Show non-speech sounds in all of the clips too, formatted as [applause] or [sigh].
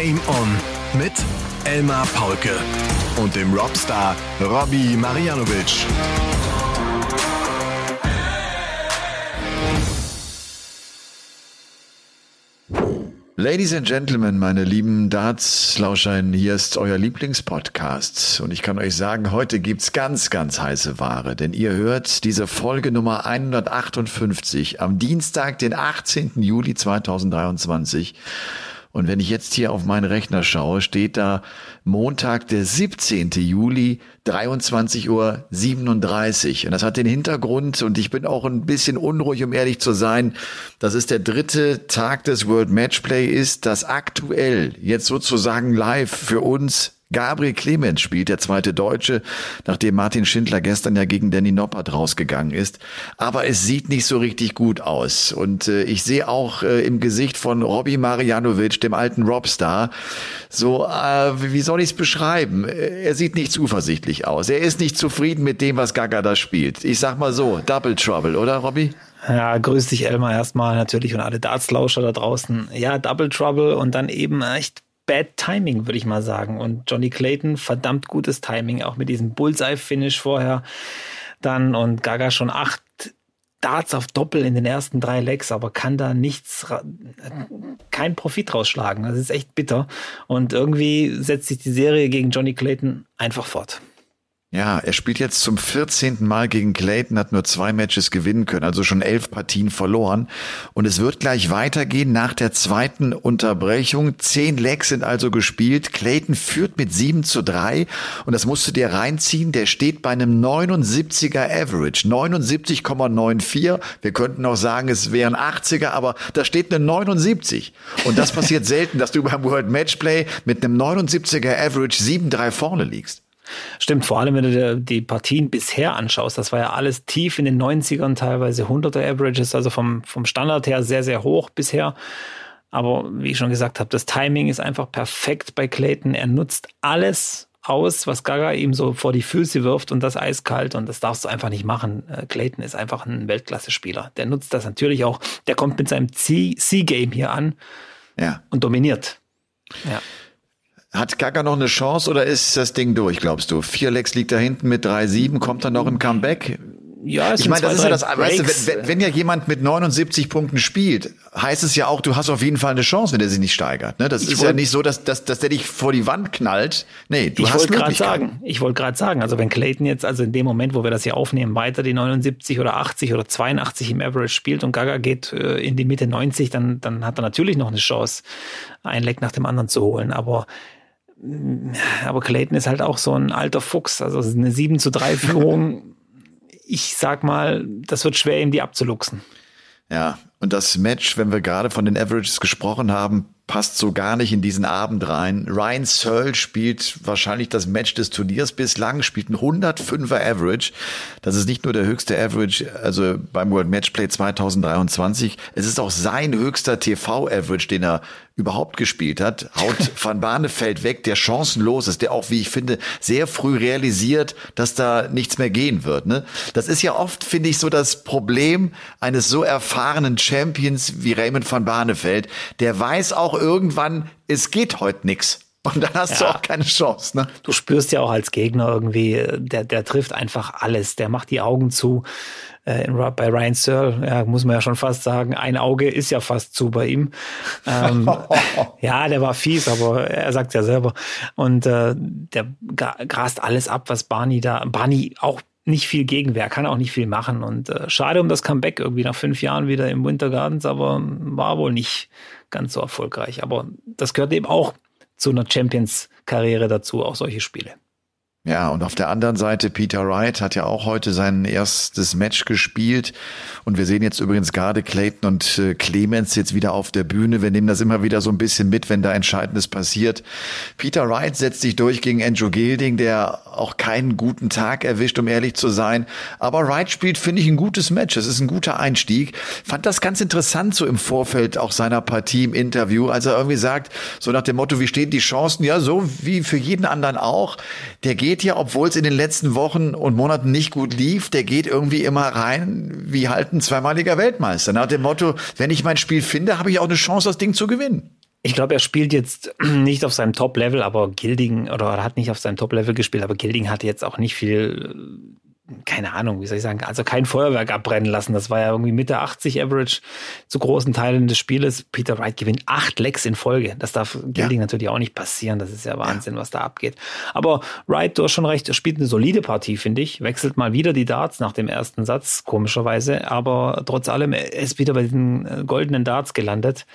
Game On mit Elmar Paulke und dem Robstar Robbie Marianovic. Ladies and Gentlemen, meine lieben Darts-Lauscherin, hier ist euer Lieblingspodcast. Und ich kann euch sagen, heute gibt's ganz, ganz heiße Ware. Denn ihr hört diese Folge Nummer 158 am Dienstag, den 18. Juli 2023. Und wenn ich jetzt hier auf meinen Rechner schaue, steht da Montag, der 17. Juli, 23.37 Uhr. Und das hat den Hintergrund, und ich bin auch ein bisschen unruhig, um ehrlich zu sein, dass es der dritte Tag des World Matchplay ist, das aktuell jetzt sozusagen live für uns Gabriel Clemens spielt, der zweite Deutsche, nachdem Martin Schindler gestern ja gegen Danny Noppert rausgegangen ist. Aber es sieht nicht so richtig gut aus. Und äh, ich sehe auch äh, im Gesicht von Robbie Marianovic, dem alten Robstar, so, äh, wie soll ich es beschreiben? Er sieht nicht zuversichtlich aus. Er ist nicht zufrieden mit dem, was Gaga da spielt. Ich sag mal so, Double Trouble, oder Robbie? Ja, grüß dich Elmar erstmal natürlich und alle Dartslauscher da draußen. Ja, Double Trouble und dann eben echt Bad Timing, würde ich mal sagen. Und Johnny Clayton, verdammt gutes Timing, auch mit diesem Bullseye-Finish vorher dann und Gaga schon acht Darts auf Doppel in den ersten drei Legs, aber kann da nichts, kein Profit rausschlagen. Das ist echt bitter. Und irgendwie setzt sich die Serie gegen Johnny Clayton einfach fort. Ja, er spielt jetzt zum 14. Mal gegen Clayton, hat nur zwei Matches gewinnen können, also schon elf Partien verloren. Und es wird gleich weitergehen nach der zweiten Unterbrechung. Zehn Legs sind also gespielt. Clayton führt mit 7 zu 3 und das musst du dir reinziehen. Der steht bei einem 79er Average, 79,94. Wir könnten auch sagen, es wären 80er, aber da steht eine 79. Und das passiert [laughs] selten, dass du beim World Matchplay mit einem 79er Average 7-3 vorne liegst. Stimmt, vor allem wenn du dir die Partien bisher anschaust, das war ja alles tief in den 90ern, teilweise 100er Averages, also vom, vom Standard her sehr, sehr hoch bisher. Aber wie ich schon gesagt habe, das Timing ist einfach perfekt bei Clayton. Er nutzt alles aus, was Gaga ihm so vor die Füße wirft und das eiskalt und das darfst du einfach nicht machen. Äh, Clayton ist einfach ein Weltklasse-Spieler. Der nutzt das natürlich auch. Der kommt mit seinem C-Game hier an ja. und dominiert. Ja. Hat Gaga noch eine Chance oder ist das Ding durch, glaubst du? Vier Lex liegt da hinten mit 3-7, kommt dann noch im Comeback? Ja, ich meine, das ist ja das, weißt du, wenn, wenn, ja jemand mit 79 Punkten spielt, heißt es ja auch, du hast auf jeden Fall eine Chance, wenn der sich nicht steigert. Ne? Das ich ist wollt, ja nicht so, dass, dass, dass der dich vor die Wand knallt. Nee, du ich hast gerade sagen, Ich wollte gerade sagen, also wenn Clayton jetzt, also in dem Moment, wo wir das hier aufnehmen, weiter die 79 oder 80 oder 82 im Average spielt und Gaga geht äh, in die Mitte 90, dann, dann hat er natürlich noch eine Chance, ein Leck nach dem anderen zu holen. Aber aber Clayton ist halt auch so ein alter Fuchs. Also eine 7 zu 3 Führung, [laughs] ich sag mal, das wird schwer, ihm die abzuluxen. Ja, und das Match, wenn wir gerade von den Averages gesprochen haben, passt so gar nicht in diesen Abend rein. Ryan Searle spielt wahrscheinlich das Match des Turniers bislang, spielt ein 105er Average. Das ist nicht nur der höchste Average, also beim World Matchplay 2023. Es ist auch sein höchster TV-Average, den er überhaupt gespielt hat, haut [laughs] Van Barneveld weg, der chancenlos ist, der auch, wie ich finde, sehr früh realisiert, dass da nichts mehr gehen wird. Ne? Das ist ja oft, finde ich, so das Problem eines so erfahrenen Champions wie Raymond van Barneveld. Der weiß auch irgendwann, es geht heute nix. Und dann hast ja. du auch keine Chance. Ne? Du spürst ja auch als Gegner irgendwie, der, der trifft einfach alles. Der macht die Augen zu. Äh, bei Ryan Searle, ja, muss man ja schon fast sagen, ein Auge ist ja fast zu bei ihm. Ähm, [laughs] ja, der war fies, aber er sagt ja selber. Und äh, der grast alles ab, was Barney da, Barney auch nicht viel Gegenwehr, kann auch nicht viel machen. Und äh, schade um das Comeback irgendwie nach fünf Jahren wieder im Winter Gardens, aber war wohl nicht ganz so erfolgreich. Aber das gehört eben auch zu einer Champions-Karriere dazu, auch solche Spiele. Ja, und auf der anderen Seite, Peter Wright hat ja auch heute sein erstes Match gespielt. Und wir sehen jetzt übrigens gerade Clayton und äh, Clemens jetzt wieder auf der Bühne. Wir nehmen das immer wieder so ein bisschen mit, wenn da Entscheidendes passiert. Peter Wright setzt sich durch gegen Andrew Gilding, der auch keinen guten Tag erwischt, um ehrlich zu sein. Aber Wright spielt, finde ich, ein gutes Match. Es ist ein guter Einstieg. Fand das ganz interessant so im Vorfeld auch seiner Partie im Interview, als er irgendwie sagt, so nach dem Motto, wie stehen die Chancen? Ja, so wie für jeden anderen auch. Der geht geht ja, obwohl es in den letzten Wochen und Monaten nicht gut lief, der geht irgendwie immer rein wie halt ein zweimaliger Weltmeister. Nach dem Motto, wenn ich mein Spiel finde, habe ich auch eine Chance, das Ding zu gewinnen. Ich glaube, er spielt jetzt [clears throat] nicht auf seinem Top-Level, aber Gilding, oder er hat nicht auf seinem Top-Level gespielt, aber Gilding hatte jetzt auch nicht viel keine Ahnung, wie soll ich sagen, also kein Feuerwerk abbrennen lassen. Das war ja irgendwie Mitte 80 Average zu großen Teilen des Spieles. Peter Wright gewinnt acht Lecks in Folge. Das darf Gilding ja. natürlich auch nicht passieren. Das ist ja Wahnsinn, ja. was da abgeht. Aber Wright, du hast schon recht, er spielt eine solide Partie, finde ich. Wechselt mal wieder die Darts nach dem ersten Satz, komischerweise. Aber trotz allem, er ist wieder bei den äh, goldenen Darts gelandet.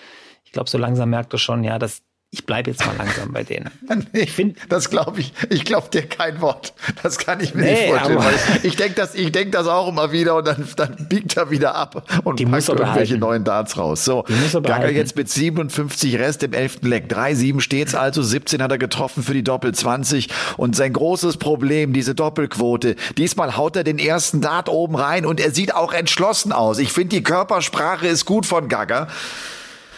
Ich glaube, so langsam merkt er schon, ja, dass ich bleibe jetzt mal langsam bei denen. [laughs] ich finde, das glaube ich. Ich glaube dir kein Wort. Das kann ich mir nee, nicht vorstellen. ich, ich denke das, ich denk das auch immer wieder und dann, dann biegt er wieder ab und die packt irgendwelche neuen Darts raus. So, Gaga jetzt mit 57 Rest im 11. Leck. 3-7 steht's also. 17 hat er getroffen für die Doppel 20 und sein großes Problem, diese Doppelquote. Diesmal haut er den ersten Dart oben rein und er sieht auch entschlossen aus. Ich finde, die Körpersprache ist gut von Gaga.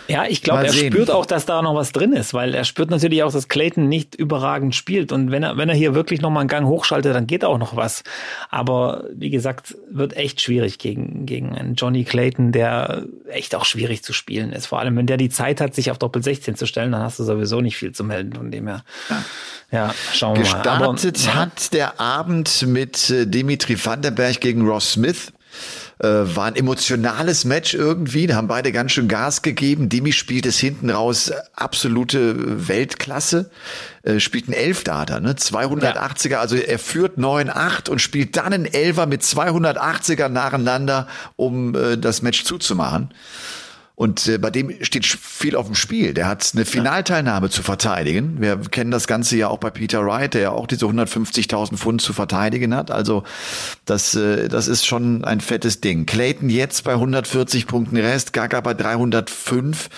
Ja, ich glaube, er sehen. spürt auch, dass da noch was drin ist, weil er spürt natürlich auch, dass Clayton nicht überragend spielt. Und wenn er, wenn er hier wirklich noch mal einen Gang hochschaltet, dann geht auch noch was. Aber wie gesagt, wird echt schwierig gegen, gegen einen Johnny Clayton, der echt auch schwierig zu spielen ist. Vor allem, wenn der die Zeit hat, sich auf Doppel 16 zu stellen, dann hast du sowieso nicht viel zu melden von dem her. Ja, schauen wir Gestartet mal. Gestartet hat der Abend mit äh, Dimitri Vandenberg gegen Ross Smith. Äh, war ein emotionales Match irgendwie. Da haben beide ganz schön Gas gegeben. Demi spielt es hinten raus absolute Weltklasse. Äh, spielt ein Elfdater, ne? 280er, also er führt 9-8 und spielt dann einen Elfer mit 280er nacheinander, um äh, das Match zuzumachen. Und äh, bei dem steht viel auf dem Spiel. Der hat eine Finalteilnahme zu verteidigen. Wir kennen das Ganze ja auch bei Peter Wright, der ja auch diese 150.000 Pfund zu verteidigen hat. Also das, äh, das ist schon ein fettes Ding. Clayton jetzt bei 140 Punkten Rest, Gaga bei 305.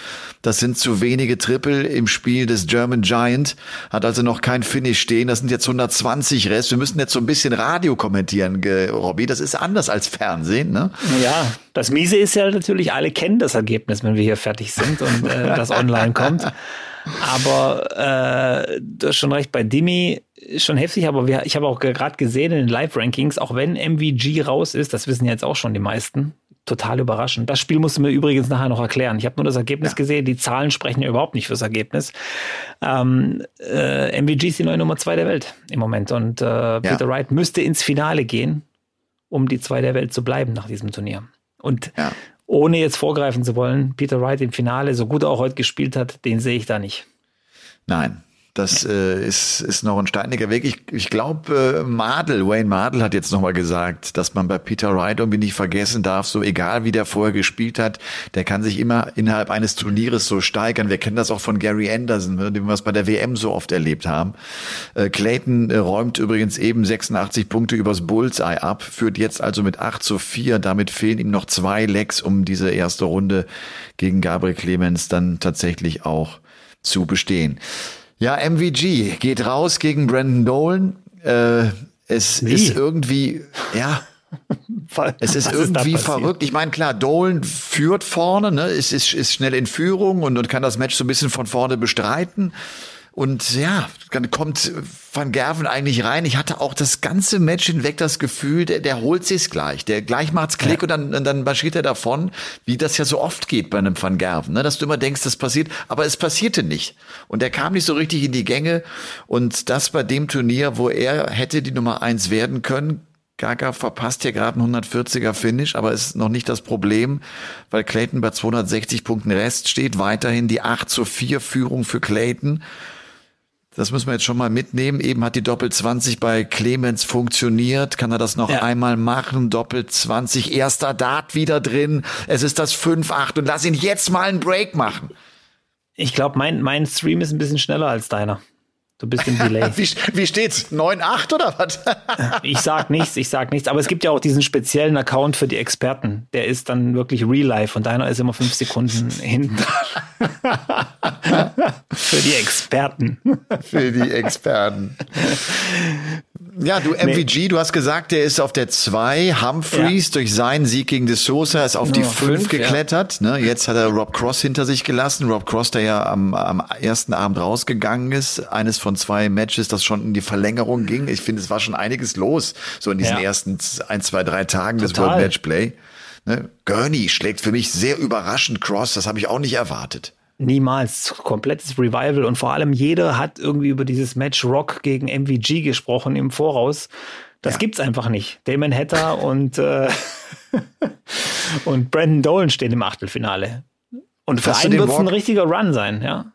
Das sind zu wenige Triple im Spiel des German Giant. Hat also noch kein Finish stehen. Das sind jetzt 120 Rest. Wir müssen jetzt so ein bisschen Radio kommentieren, Robby. Das ist anders als Fernsehen, ne? Ja, das Miese ist ja natürlich, alle kennen das Ergebnis, wenn wir hier fertig sind und äh, das online kommt. Aber äh, du hast schon recht, bei Dimi schon heftig, aber wir, ich habe auch gerade gesehen in den Live-Rankings, auch wenn MVG raus ist, das wissen jetzt auch schon die meisten, total überraschend. Das Spiel musst du mir übrigens nachher noch erklären. Ich habe nur das Ergebnis ja. gesehen. Die Zahlen sprechen ja überhaupt nicht fürs Ergebnis. Ähm, äh, MVG ist die neue Nummer zwei der Welt im Moment und äh, ja. Peter Wright müsste ins Finale gehen, um die zwei der Welt zu bleiben nach diesem Turnier. Und ja. Ohne jetzt vorgreifen zu wollen, Peter Wright im Finale, so gut er auch heute gespielt hat, den sehe ich da nicht. Nein, das äh, ist, ist noch ein steiniger Weg. Ich, ich glaube, äh, Madel, Wayne Madel hat jetzt nochmal gesagt, dass man bei Peter Wright irgendwie nicht vergessen darf, so egal wie der vorher gespielt hat, der kann sich immer innerhalb eines Turnieres so steigern. Wir kennen das auch von Gary Anderson, ne, den wir es bei der WM so oft erlebt haben. Äh, Clayton äh, räumt übrigens eben 86 Punkte übers Bullseye ab, führt jetzt also mit 8 zu 4. Damit fehlen ihm noch zwei Lecks, um diese erste Runde gegen Gabriel Clemens dann tatsächlich auch zu bestehen. Ja, MVG geht raus gegen Brandon Dolan. Äh, es Wie? ist irgendwie, ja, [laughs] es ist Was irgendwie ist verrückt. Ich meine, klar, Dolan führt vorne, ne, ist, ist, ist schnell in Führung und, und kann das Match so ein bisschen von vorne bestreiten. Und ja, dann kommt Van Gerven eigentlich rein. Ich hatte auch das ganze Match hinweg das Gefühl, der, der holt sich's gleich. Der gleich macht's Klick ja. und dann, dann marschiert er davon, wie das ja so oft geht bei einem Van Gerven, ne? dass du immer denkst, das passiert, aber es passierte nicht. Und er kam nicht so richtig in die Gänge. Und das bei dem Turnier, wo er hätte die Nummer eins werden können, Gaga verpasst hier gerade einen 140er Finish, aber ist noch nicht das Problem, weil Clayton bei 260 Punkten Rest steht. Weiterhin die 8 zu 4 Führung für Clayton. Das müssen wir jetzt schon mal mitnehmen. Eben hat die Doppel 20 bei Clemens funktioniert. Kann er das noch ja. einmal machen? Doppel 20, erster Dart wieder drin. Es ist das 5-8 und lass ihn jetzt mal einen Break machen. Ich glaube, mein, mein Stream ist ein bisschen schneller als deiner. Du bist im Delay. [laughs] wie, wie steht's? 9,8 oder was? [laughs] ich sag nichts, ich sag nichts. Aber es gibt ja auch diesen speziellen Account für die Experten. Der ist dann wirklich real life und deiner ist immer fünf Sekunden [laughs] hinten. für die Experten. für die Experten. Ja, du MVG, nee. du hast gesagt, der ist auf der 2. Humphreys ja. durch seinen Sieg gegen De Sosa ist auf die 5 geklettert. Ja. Ne? Jetzt hat er Rob Cross hinter sich gelassen. Rob Cross, der ja am, am ersten Abend rausgegangen ist. Eines von zwei Matches, das schon in die Verlängerung ging. Ich finde, es war schon einiges los, so in diesen ersten ein, zwei, drei Tagen Total. des World Match Play. Ne? Gurney schlägt für mich sehr überraschend Cross, das habe ich auch nicht erwartet. Niemals. Komplettes Revival. Und vor allem jeder hat irgendwie über dieses Match Rock gegen MVG gesprochen im Voraus. Das ja. gibt's einfach nicht. Damon Hatter und, äh, [laughs] und Brandon Dolan stehen im Achtelfinale. Und für Hast einen wird es ein richtiger Run sein, ja.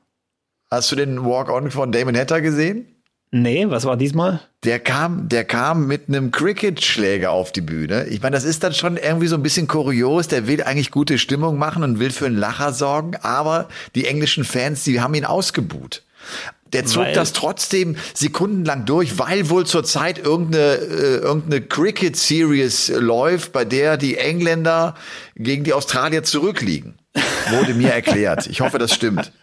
Hast du den Walk-On von Damon Hatter gesehen? Nee, was war diesmal? Der kam, der kam mit einem Cricket-Schläger auf die Bühne. Ich meine, das ist dann schon irgendwie so ein bisschen kurios. Der will eigentlich gute Stimmung machen und will für einen Lacher sorgen, aber die englischen Fans, die haben ihn ausgebuht. Der zog weil, das trotzdem sekundenlang durch, weil wohl zurzeit irgendeine, äh, irgendeine Cricket-Series läuft, bei der die Engländer gegen die Australier zurückliegen. Wurde mir erklärt. Ich hoffe, das stimmt. [laughs]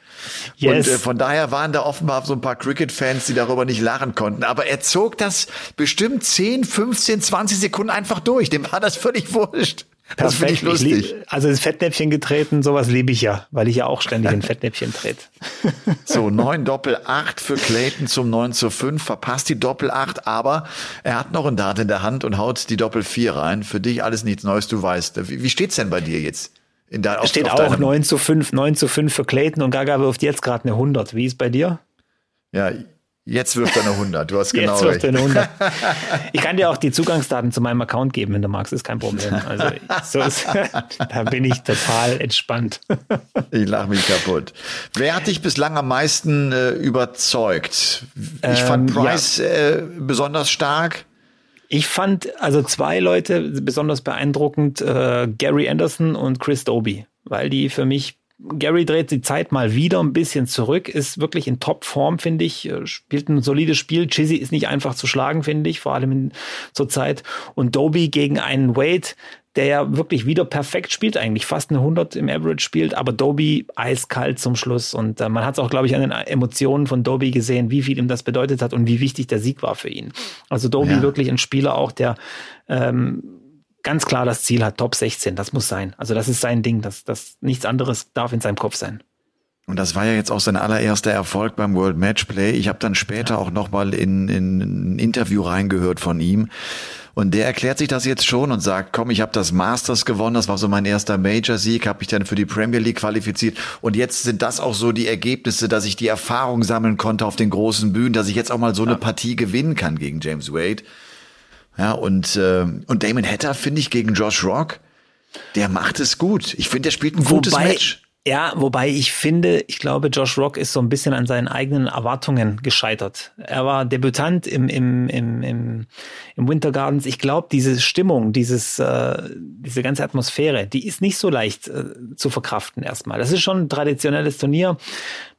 Yes. Und äh, von daher waren da offenbar so ein paar Cricket-Fans, die darüber nicht lachen konnten. Aber er zog das bestimmt 10, 15, 20 Sekunden einfach durch. Dem war das völlig wurscht. Das finde ich lustig. Ich lieb, also ins Fettnäpfchen getreten, sowas liebe ich ja, weil ich ja auch ständig in Fettnäpfchen trete. [laughs] So, 9 Doppel 8 für Clayton zum 9 zu 5, verpasst die Doppel 8, aber er hat noch ein Dart in der Hand und haut die Doppel 4 rein. Für dich alles nichts Neues, du weißt. Wie, wie steht's denn bei dir jetzt? In der, auf, steht auf auch 9 zu 5, 9 zu 5 für Clayton und Gaga wirft jetzt gerade eine 100. Wie ist bei dir? Ja, jetzt wirft er eine wirft Du hast [laughs] genau jetzt wirft er eine 100. Ich kann dir auch die Zugangsdaten zu meinem Account geben, wenn du magst, ist kein Problem. Also so ist, [laughs] da bin ich total entspannt. Ich lache mich kaputt. Wer hat dich bislang am meisten äh, überzeugt? Ich ähm, fand Price ja. äh, besonders stark. Ich fand also zwei Leute besonders beeindruckend, äh, Gary Anderson und Chris Doby, weil die für mich Gary dreht die Zeit mal wieder ein bisschen zurück, ist wirklich in Topform, finde ich, äh, spielt ein solides Spiel. Chizzy ist nicht einfach zu schlagen, finde ich, vor allem in, zur Zeit. Und Doby gegen einen Wade, der ja wirklich wieder perfekt spielt, eigentlich fast eine 100 im Average spielt, aber Doby eiskalt zum Schluss. Und äh, man hat es auch, glaube ich, an den Emotionen von Doby gesehen, wie viel ihm das bedeutet hat und wie wichtig der Sieg war für ihn. Also Doby ja. wirklich ein Spieler auch, der ähm, ganz klar das Ziel hat, Top 16, das muss sein. Also das ist sein Ding, das, das nichts anderes darf in seinem Kopf sein. Und das war ja jetzt auch sein allererster Erfolg beim World Matchplay. Ich habe dann später auch nochmal in, in ein Interview reingehört von ihm. Und der erklärt sich das jetzt schon und sagt, komm, ich habe das Masters gewonnen, das war so mein erster Major-Sieg, habe mich dann für die Premier League qualifiziert. Und jetzt sind das auch so die Ergebnisse, dass ich die Erfahrung sammeln konnte auf den großen Bühnen, dass ich jetzt auch mal so eine Partie gewinnen kann gegen James Wade. Ja, und, äh, und Damon Hatter finde ich gegen Josh Rock, der macht es gut. Ich finde, der spielt ein gutes Wobei, Match. Ja, wobei ich finde, ich glaube, Josh Rock ist so ein bisschen an seinen eigenen Erwartungen gescheitert. Er war Debütant im, im, im, im, im Winter Gardens. Ich glaube, diese Stimmung, dieses, äh, diese ganze Atmosphäre, die ist nicht so leicht äh, zu verkraften erstmal. Das ist schon ein traditionelles Turnier.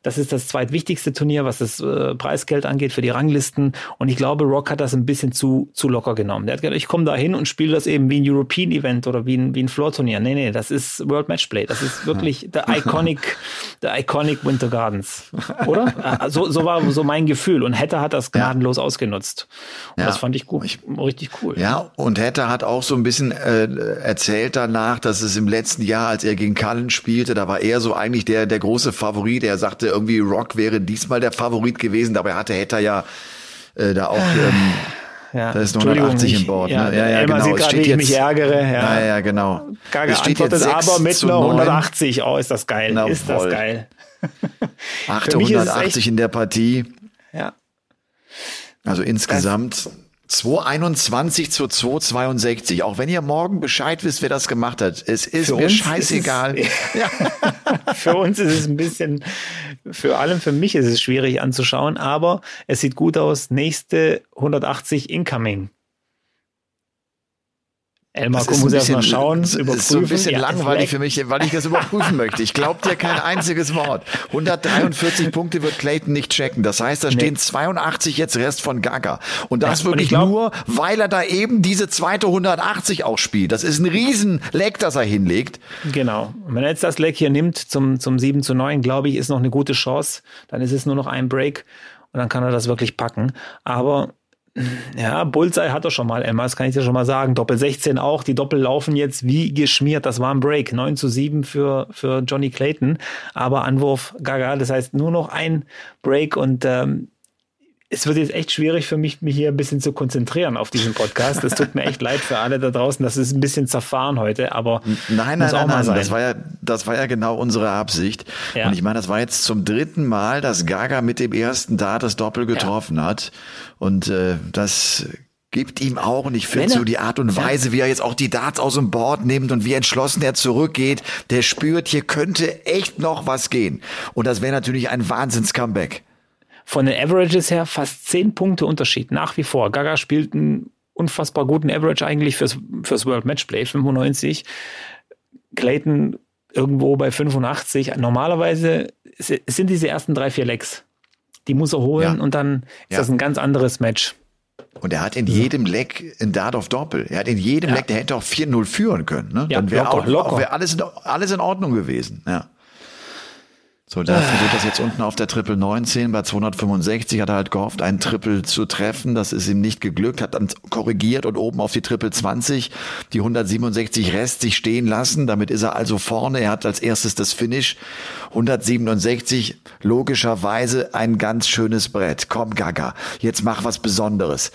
Das ist das zweitwichtigste Turnier, was das äh, Preisgeld angeht für die Ranglisten. Und ich glaube, Rock hat das ein bisschen zu, zu locker genommen. Der hat gesagt, ich komme da hin und spiele das eben wie ein European Event oder wie ein, wie ein Floor-Turnier. Nee, nee, das ist World Matchplay. Das ist wirklich der iconic, der iconic Winter Gardens. Oder? Äh, so, so war so mein Gefühl. Und Hatter hat das gnadenlos ja. ausgenutzt. Und ja. das fand ich gut, ich, richtig cool. Ja, und Hatter hat auch so ein bisschen äh, erzählt danach, dass es im letzten Jahr, als er gegen Cullen spielte, da war er so eigentlich der, der große Favorit. Er sagte, irgendwie Rock wäre diesmal der Favorit gewesen, dabei hatte Hatter ja äh, da auch. Ähm, ja, da ist noch 180 im Board. Ja, ne? ja, ja genau. Sieht steht wie ich mich ärgere. Ja, ja, ja genau. Gaga es steht jetzt aber mit einer 180. Oh, ist das geil. Na, ist voll. das geil. [laughs] 880 in der Partie. Ja. Also insgesamt 221 zu 262. Auch wenn ihr morgen Bescheid wisst, wer das gemacht hat. Es ist für mir scheißegal. Ist es, [laughs] ja. [laughs] für uns ist es ein bisschen, für allem für mich ist es schwierig anzuschauen, aber es sieht gut aus. Nächste 180 incoming. Elmar das muss erst mal schauen, überprüfen. Das ist so ein bisschen ja, langweilig für mich, weil ich das überprüfen möchte. Ich glaube dir kein einziges Wort. 143 Punkte wird Clayton nicht checken. Das heißt, da stehen nee. 82 jetzt Rest von Gaga. Und das ja, wirklich glaub, nur, weil er da eben diese zweite 180 auch spielt. Das ist ein riesen Leck, das er hinlegt. Genau. Und wenn er jetzt das Leck hier nimmt zum, zum 7 zu 9, glaube ich, ist noch eine gute Chance. Dann ist es nur noch ein Break und dann kann er das wirklich packen. Aber ja, Bullseye hat er schon mal, Emma, das kann ich dir schon mal sagen. Doppel 16 auch. Die Doppel laufen jetzt wie geschmiert. Das war ein Break. 9 zu 7 für, für Johnny Clayton. Aber Anwurf Gaga. Das heißt nur noch ein Break und ähm, es wird jetzt echt schwierig für mich, mich hier ein bisschen zu konzentrieren auf diesen Podcast. Das tut mir echt leid für alle da draußen. Das ist ein bisschen zerfahren heute, aber nein, nein, nein, nein, das war ja, das war ja genau unsere Absicht. Ja. Und ich meine, das war jetzt zum dritten Mal, dass Gaga mit dem ersten Dart das Doppel getroffen ja. hat. Und äh, das gibt ihm auch, und ich finde so die Art und Weise, wie er jetzt auch die Darts aus dem Board nimmt und wie entschlossen er zurückgeht, der spürt, hier könnte echt noch was gehen. Und das wäre natürlich ein Wahnsinns-Comeback von den Averages her fast zehn Punkte Unterschied nach wie vor. Gaga spielt einen unfassbar guten Average eigentlich fürs, fürs World Matchplay, 95. Clayton irgendwo bei 85. Normalerweise sind diese ersten drei, vier Lecks. Die muss er holen ja. und dann ist ja. das ein ganz anderes Match. Und er hat in jedem Leck ein Dart auf Doppel. Er hat in jedem ja. Leck, der hätte auch 4-0 führen können. Ne? Dann wäre auch, auch wär alles, alles in Ordnung gewesen. Ja. So, da versucht das jetzt unten auf der Triple 19 bei 265 hat er halt gehofft, einen Triple zu treffen. Das ist ihm nicht geglückt, hat dann korrigiert und oben auf die Triple 20 die 167 Rest sich stehen lassen. Damit ist er also vorne. Er hat als erstes das Finish. 167, logischerweise ein ganz schönes Brett. Komm, Gaga, jetzt mach was Besonderes.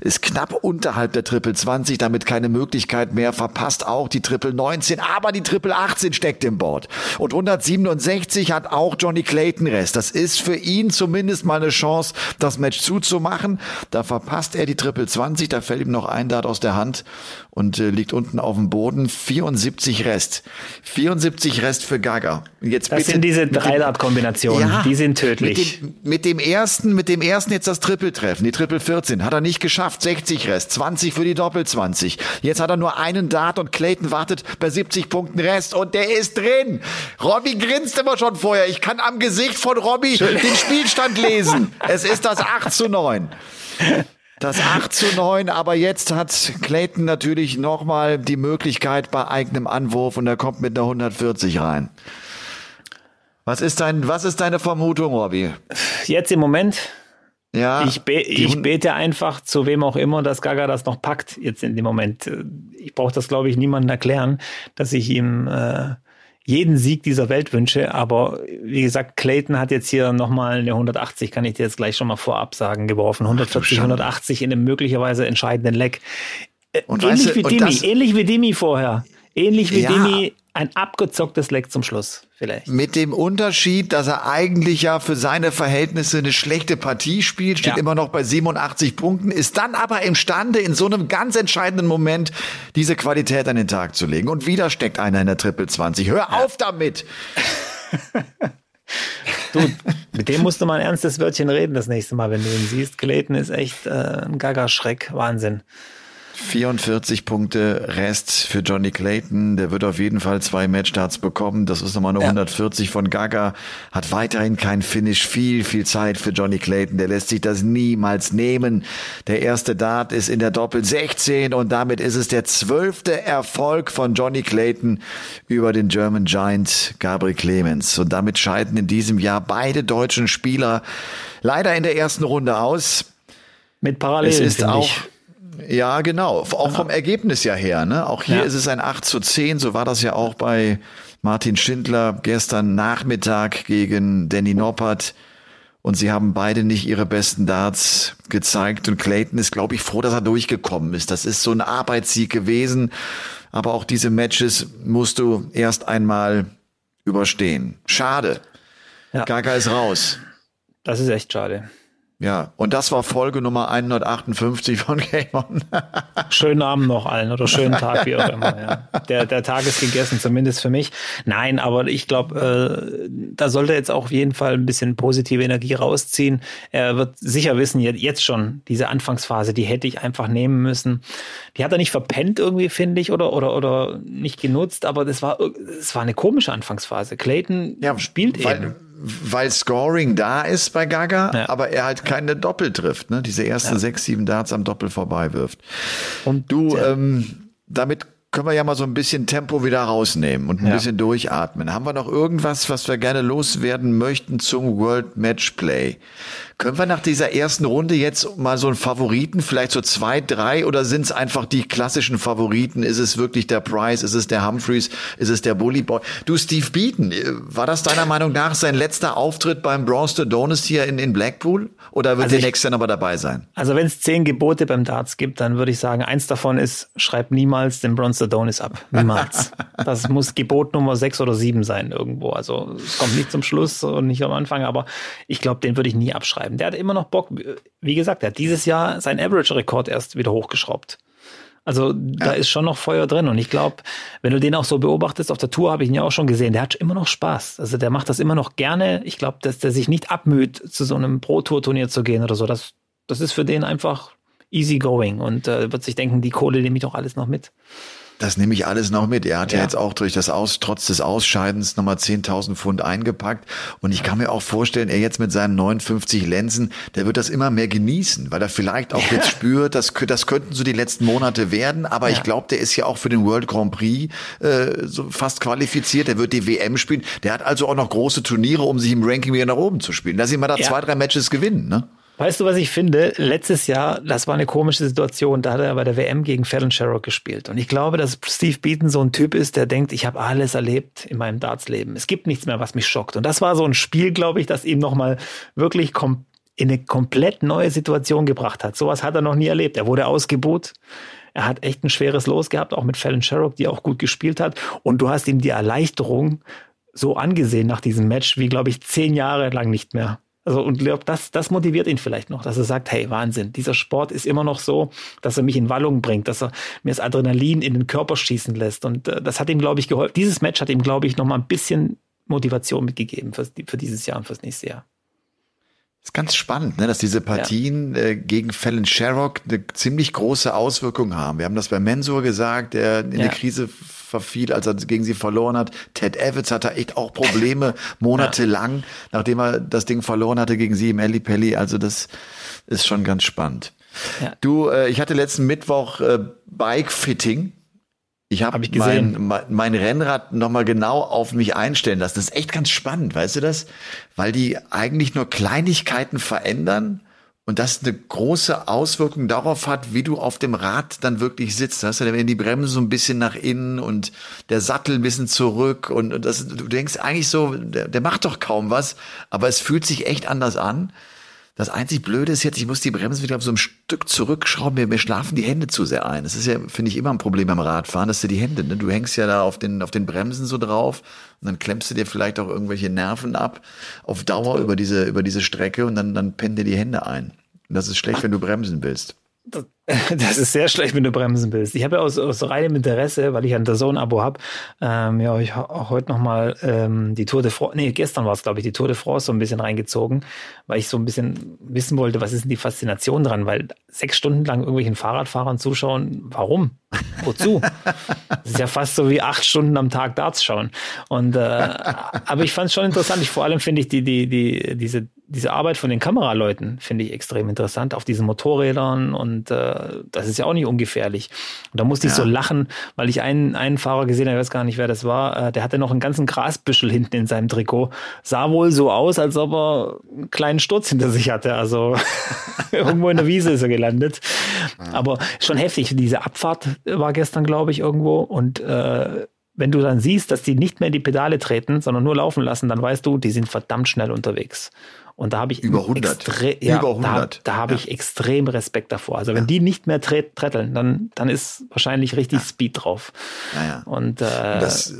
Ist knapp unterhalb der Triple 20, damit keine Möglichkeit mehr. Verpasst auch die Triple 19, aber die Triple 18 steckt im Board. Und 167 hat auch Johnny Clayton Rest. Das ist für ihn zumindest mal eine Chance, das Match zuzumachen. Da verpasst er die Triple 20, da fällt ihm noch ein Dart aus der Hand und äh, liegt unten auf dem Boden. 74 Rest. 74 Rest für Gaga. Jetzt das bitte, sind diese Dreidart-Kombinationen, ja, die sind tödlich. Mit dem, mit dem, ersten, mit dem ersten jetzt das Triple treffen, die Triple 14, hat er nicht geschafft. 60 Rest, 20 für die Doppel 20. Jetzt hat er nur einen Dart und Clayton wartet bei 70 Punkten Rest und der ist drin. Robbie grinst immer schon vorher. Ich kann am Gesicht von Robbie den Spielstand lesen. Es ist das 8 zu 9. Das 8 zu 9, aber jetzt hat Clayton natürlich nochmal die Möglichkeit bei eigenem Anwurf und er kommt mit einer 140 rein. Was ist dein, was ist deine Vermutung, Robbie? Jetzt im Moment? Ja. Ich, be ich bete einfach zu wem auch immer, dass Gaga das noch packt, jetzt in dem Moment. Ich brauche das, glaube ich, niemandem erklären, dass ich ihm äh, jeden Sieg dieser Welt wünsche. Aber wie gesagt, Clayton hat jetzt hier nochmal eine 180, kann ich dir jetzt gleich schon mal vorab sagen, geworfen. 140, 180 in einem möglicherweise entscheidenden Leck. Äh, ähnlich weißt du, wie Dimi, ähnlich wie Dimi vorher. Ähnlich wie ja. Dimi ein abgezocktes Leck zum Schluss, vielleicht. Mit dem Unterschied, dass er eigentlich ja für seine Verhältnisse eine schlechte Partie spielt, steht ja. immer noch bei 87 Punkten, ist dann aber imstande, in so einem ganz entscheidenden Moment diese Qualität an den Tag zu legen. Und wieder steckt einer in der Triple 20. Hör ja. auf damit! [laughs] du, mit dem musst du mal ein ernstes Wörtchen reden das nächste Mal, wenn du ihn siehst. Clayton ist echt äh, ein Gaga-Schreck. Wahnsinn. 44 Punkte Rest für Johnny Clayton. Der wird auf jeden Fall zwei Matchstarts bekommen. Das ist nochmal eine ja. 140 von Gaga. Hat weiterhin kein Finish. Viel, viel Zeit für Johnny Clayton. Der lässt sich das niemals nehmen. Der erste Dart ist in der Doppel 16 und damit ist es der zwölfte Erfolg von Johnny Clayton über den German Giant Gabriel Clemens. Und damit scheiden in diesem Jahr beide deutschen Spieler leider in der ersten Runde aus. Mit Parallelen. Es ist auch, ich ja, genau. Auch vom Ergebnis ja her. Ne? Auch hier ja. ist es ein 8 zu 10. So war das ja auch bei Martin Schindler gestern Nachmittag gegen Danny Noppert. Und sie haben beide nicht ihre besten Darts gezeigt. Und Clayton ist, glaube ich, froh, dass er durchgekommen ist. Das ist so ein Arbeitssieg gewesen. Aber auch diese Matches musst du erst einmal überstehen. Schade. Ja. Gaga ist raus. Das ist echt schade. Ja, und das war Folge Nummer 158 von [laughs] Game On. schönen Abend noch allen oder schönen Tag, wie auch immer. Ja. [laughs] Der, der Tag ist gegessen, zumindest für mich. Nein, aber ich glaube, äh, da sollte jetzt auch auf jeden Fall ein bisschen positive Energie rausziehen. Er wird sicher wissen, jetzt schon, diese Anfangsphase, die hätte ich einfach nehmen müssen. Die hat er nicht verpennt irgendwie, finde ich, oder, oder, oder nicht genutzt, aber das war, das war eine komische Anfangsphase. Clayton ja, spielt weil, eben weil Scoring da ist bei Gaga, ja. aber er halt keine Doppel trifft, ne? Diese ersten ja. sechs, sieben Darts am Doppel vorbei wirft. Und du, ähm, damit können wir ja mal so ein bisschen Tempo wieder rausnehmen und ein bisschen durchatmen. Haben wir noch irgendwas, was wir gerne loswerden möchten zum World Match Play? Können wir nach dieser ersten Runde jetzt mal so einen Favoriten, vielleicht so zwei, drei oder sind es einfach die klassischen Favoriten? Ist es wirklich der Price? Ist es der Humphreys? Ist es der Bully Boy? Du, Steve Beaton, äh, war das deiner Meinung nach sein letzter Auftritt beim Bronze Donis hier in, in Blackpool? Oder wird also der nächste aber dabei sein? Also wenn es zehn Gebote beim Darts gibt, dann würde ich sagen, eins davon ist, schreib niemals den Bronze Adonis ab. Niemals. [laughs] das muss Gebot Nummer sechs oder sieben sein irgendwo. Also es kommt nicht zum Schluss und nicht am Anfang, aber ich glaube, den würde ich nie abschreiben bleiben. Der hat immer noch Bock. Wie gesagt, er hat dieses Jahr seinen Average-Rekord erst wieder hochgeschraubt. Also da ja. ist schon noch Feuer drin. Und ich glaube, wenn du den auch so beobachtest, auf der Tour habe ich ihn ja auch schon gesehen, der hat immer noch Spaß. Also der macht das immer noch gerne. Ich glaube, dass der sich nicht abmüht, zu so einem Pro-Tour-Turnier zu gehen oder so. Das, das ist für den einfach easy going und äh, wird sich denken, die Kohle nehme ich doch alles noch mit. Das nehme ich alles noch mit. Er hat ja, ja jetzt auch durch das Aus, trotz des Ausscheidens nochmal 10.000 Pfund eingepackt. Und ich kann mir auch vorstellen, er jetzt mit seinen 59 Lenzen, der wird das immer mehr genießen, weil er vielleicht auch ja. jetzt spürt, das, das könnten so die letzten Monate werden. Aber ja. ich glaube, der ist ja auch für den World Grand Prix äh, so fast qualifiziert. Der wird die WM spielen. Der hat also auch noch große Turniere, um sich im Ranking wieder nach oben zu spielen. Lass ihn mal da zwei, drei Matches gewinnen, ne? Weißt du, was ich finde? Letztes Jahr, das war eine komische Situation, da hat er bei der WM gegen Fallon Sherrock gespielt. Und ich glaube, dass Steve Beaton so ein Typ ist, der denkt, ich habe alles erlebt in meinem Dartsleben. Es gibt nichts mehr, was mich schockt. Und das war so ein Spiel, glaube ich, das ihm nochmal wirklich in eine komplett neue Situation gebracht hat. Sowas hat er noch nie erlebt. Er wurde ausgebuht. Er hat echt ein schweres Los gehabt, auch mit Fallon Sherrock, die auch gut gespielt hat. Und du hast ihm die Erleichterung so angesehen nach diesem Match, wie, glaube ich, zehn Jahre lang nicht mehr. Also, und glaube, das, das motiviert ihn vielleicht noch, dass er sagt, hey, Wahnsinn, dieser Sport ist immer noch so, dass er mich in Wallung bringt, dass er mir das Adrenalin in den Körper schießen lässt. Und äh, das hat ihm, glaube ich, geholfen. Dieses Match hat ihm, glaube ich, noch mal ein bisschen Motivation mitgegeben für, für dieses Jahr und fürs nächste Jahr ist ganz spannend, ne, dass diese Partien ja. äh, gegen Fallon Sherrock eine ziemlich große Auswirkung haben. Wir haben das bei Mensur gesagt, der in ja. eine Krise verfiel, als er gegen sie verloren hat. Ted Evans hatte echt auch Probleme [laughs] monatelang, ja. nachdem er das Ding verloren hatte gegen sie im Ellie Pelli. Also das ist schon ganz spannend. Du, äh, ich hatte letzten Mittwoch äh, Bike-Fitting ich habe hab mein, mein, mein Rennrad nochmal genau auf mich einstellen lassen. Das ist echt ganz spannend, weißt du das? Weil die eigentlich nur Kleinigkeiten verändern und das eine große Auswirkung darauf hat, wie du auf dem Rad dann wirklich sitzt. Da hast du dann die Bremse so ein bisschen nach innen und der Sattel ein bisschen zurück und das, du denkst eigentlich so, der, der macht doch kaum was, aber es fühlt sich echt anders an. Das einzig Blöde ist jetzt, ich muss die Bremsen wieder auf so ein Stück zurückschrauben. Mir, mir schlafen die Hände zu sehr ein. Das ist ja, finde ich, immer ein Problem beim Radfahren, dass du die Hände, ne? du hängst ja da auf den, auf den Bremsen so drauf und dann klemmst du dir vielleicht auch irgendwelche Nerven ab auf Dauer über diese, über diese Strecke und dann, dann pennen dir die Hände ein. Und das ist schlecht, wenn du bremsen willst. Das [laughs] ist sehr schlecht, wenn du bremsen willst. Ich habe ja aus, aus reinem Interesse, weil ich ein Zone-Abo habe, ähm, ja, ich auch heute nochmal ähm, die Tour de France, nee, gestern war es, glaube ich, die Tour de France so ein bisschen reingezogen, weil ich so ein bisschen wissen wollte, was ist denn die Faszination dran, weil sechs Stunden lang irgendwelchen Fahrradfahrern zuschauen, warum? Wozu? [laughs] das ist ja fast so wie acht Stunden am Tag Darts schauen. Und äh, aber ich fand es schon interessant. Ich vor allem finde ich die, die, die, diese diese Arbeit von den Kameraleuten finde ich extrem interessant auf diesen Motorrädern und äh, das ist ja auch nicht ungefährlich. Und da musste ich ja. so lachen, weil ich einen, einen Fahrer gesehen habe, ich weiß gar nicht, wer das war, äh, der hatte noch einen ganzen Grasbüschel hinten in seinem Trikot. Sah wohl so aus, als ob er einen kleinen Sturz hinter sich hatte. Also [laughs] irgendwo in der Wiese ist er gelandet. Aber schon heftig. Diese Abfahrt war gestern, glaube ich, irgendwo und äh, wenn du dann siehst, dass die nicht mehr in die Pedale treten, sondern nur laufen lassen, dann weißt du, die sind verdammt schnell unterwegs. Und da habe ich über 100, ja, über 100. Da, da habe ja. ich extrem Respekt davor. Also wenn ja. die nicht mehr tretteln, dann dann ist wahrscheinlich richtig Speed drauf. Ja, Und, äh, das,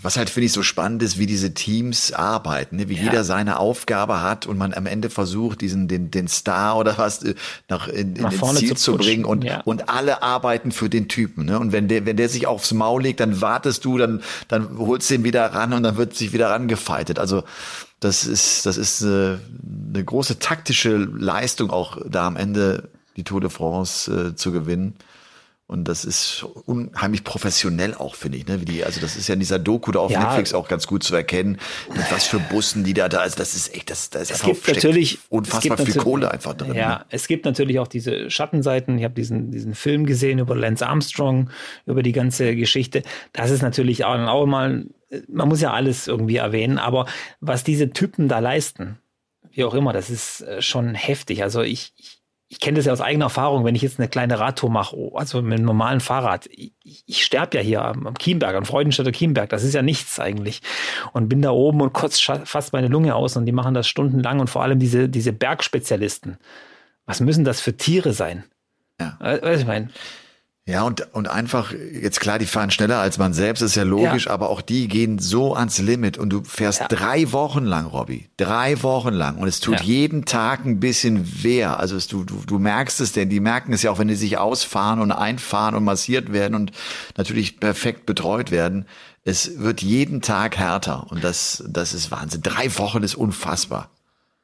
was halt finde ich so spannend ist, wie diese Teams arbeiten, ne? wie jeder seine Aufgabe hat und man am Ende versucht, diesen den den Star oder was äh, nach, in, in nach ins Ziel zu, zu bringen und und alle arbeiten für den Typen. Ne? Und wenn der wenn der sich aufs Maul legt, dann wartest du, dann dann holst du ihn wieder ran und dann wird sich wieder rangefeitet. Also das ist, das ist eine, äh, eine große taktische Leistung auch da am Ende die Tour de France äh, zu gewinnen. Und das ist unheimlich professionell auch, finde ich. Ne? Wie die, also das ist ja in dieser Doku da auf Ja. Netflix auch ganz gut zu erkennen, mit was für Bussen die da da. Also das ist echt, das, das ist Es gibt natürlich es unfassbar gibt viel natürlich- Kohle einfach drin. Ja, Ne? es gibt natürlich auch diese Schattenseiten. Ich habe diesen, diesen Film gesehen über Lance Armstrong, über die ganze Geschichte. Das ist natürlich auch, auch mal, man muss ja alles irgendwie erwähnen, aber was diese Typen da leisten, wie auch immer, das ist äh, schon heftig. Also ich, ich, ich kenne das ja aus eigener Erfahrung, wenn ich jetzt eine kleine Radtour mache, oh, also mit einem normalen Fahrrad. Ich, ich- sterbe ja hier am, am Chiemberg, am Freudenstädter Chiemberg. Das ist ja nichts eigentlich. Und bin da oben und kotze scha- fast meine Lunge aus und die machen das stundenlang und vor allem diese, diese Bergspezialisten. Was müssen das für Tiere sein? Ja. Weißt du, ich meine? Ja, und, und einfach, jetzt klar, die fahren schneller als man selbst, ist ja logisch, Ja. aber auch die gehen so ans Limit und du fährst Ja. drei Wochen lang, Robby. Drei Wochen lang. Und es tut Ja. jeden Tag ein bisschen weh. Also es, du, du, du merkst es, denn die merken es ja auch, wenn die sich ausfahren und einfahren und massiert werden und natürlich perfekt betreut werden. Es wird jeden Tag härter und das, das ist Wahnsinn. Drei Wochen ist unfassbar.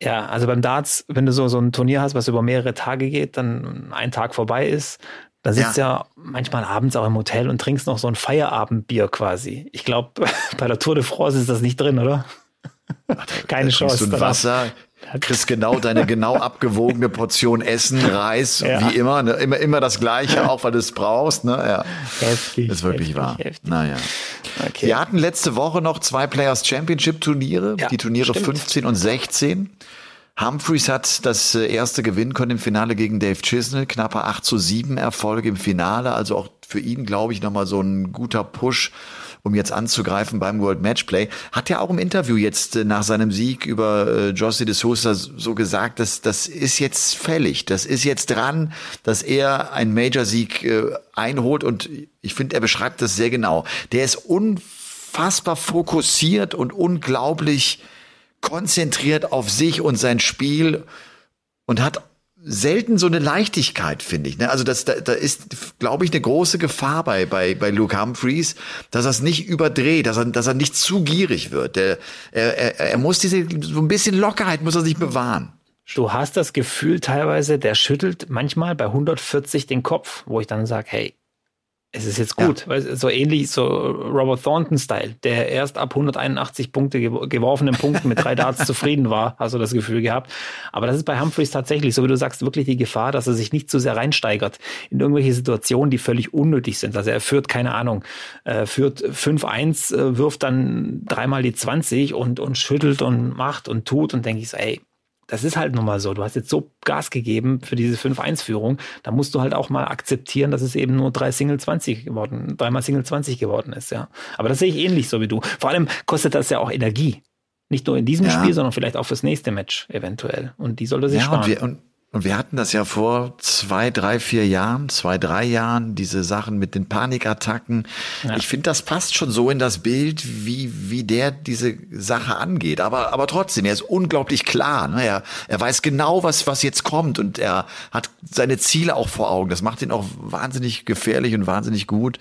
Ja, also beim Darts, wenn du so, so ein Turnier hast, was über mehrere Tage geht, dann ein Tag vorbei ist, dann sitzt ja. ja manchmal abends auch im Hotel und trinkst noch so ein Feierabendbier quasi. Ich glaube, [laughs] bei der Tour de France ist das nicht drin, oder? [laughs] Keine Da Chance. Du ein danach. Wasser, [laughs] kriegst genau deine genau abgewogene Portion Essen, Reis, Ja. wie immer, ne? immer, immer das Gleiche, auch weil du es brauchst, ne? Ja. Heftig. Das ist wirklich heftig, wahr. Heftig. Naja. Okay. Wir hatten letzte Woche noch zwei Players Championship Turniere, Ja, die Turniere stimmt. 15 und 16. Humphreys hat das äh, erste gewinnen können im Finale gegen Dave Chisnell, knapper 8 zu 7 Erfolg im Finale, also auch für ihn, glaube ich, nochmal so ein guter Push, um jetzt anzugreifen beim World Matchplay. Hat ja auch im Interview jetzt äh, nach seinem Sieg über äh, José de Sousa so gesagt, dass das ist jetzt fällig, das ist jetzt dran, dass er einen Major-Sieg äh, einholt und ich finde, er beschreibt das sehr genau. Der ist unfassbar fokussiert und unglaublich konzentriert auf sich und sein Spiel und hat selten so eine Leichtigkeit, finde ich. Ne? Also das, da, da ist, glaube ich, eine große Gefahr bei, bei, bei Luke Humphreys, dass er es nicht überdreht, dass er, dass er nicht zu gierig wird. Er, er, er muss diese, so ein bisschen Lockerheit muss er sich bewahren. Du hast das Gefühl teilweise, der schüttelt manchmal bei 140 den Kopf, wo ich dann sage, hey, es ist jetzt gut. Weil so ähnlich, so Robert Thornton-Style, der erst ab 181 Punkte gew- geworfenen Punkten mit drei Darts [laughs] zufrieden war, hast du das Gefühl gehabt. Aber das ist bei Humphreys tatsächlich, so wie du sagst, wirklich die Gefahr, dass er sich nicht zu sehr reinsteigert in irgendwelche Situationen, die völlig unnötig sind. Also er führt, keine Ahnung, äh, führt 5-1, äh, wirft dann dreimal die 20 und, und schüttelt und macht und tut und denke ich so, ey, das ist halt nun mal so. Du hast jetzt so Gas gegeben für diese 5-1-Führung. Da musst du halt auch mal akzeptieren, dass es eben nur drei Single 20 geworden, dreimal Single 20 geworden ist, ja. Aber das sehe ich ähnlich so wie du. Vor allem kostet das ja auch Energie. Nicht nur in diesem Ja. Spiel, sondern vielleicht auch fürs nächste Match eventuell. Und die sollte sich Ja, und sparen. wir, und, und wir hatten das ja vor zwei, drei, vier Jahren, zwei, drei Jahren, diese Sachen mit den Panikattacken. Ja. Ich finde, das passt schon so in das Bild, wie, wie der diese Sache angeht. Aber, aber trotzdem, er ist unglaublich klar. Ne? Er, er weiß genau, was, was jetzt kommt und er hat seine Ziele auch vor Augen. Das macht ihn auch wahnsinnig gefährlich und wahnsinnig gut.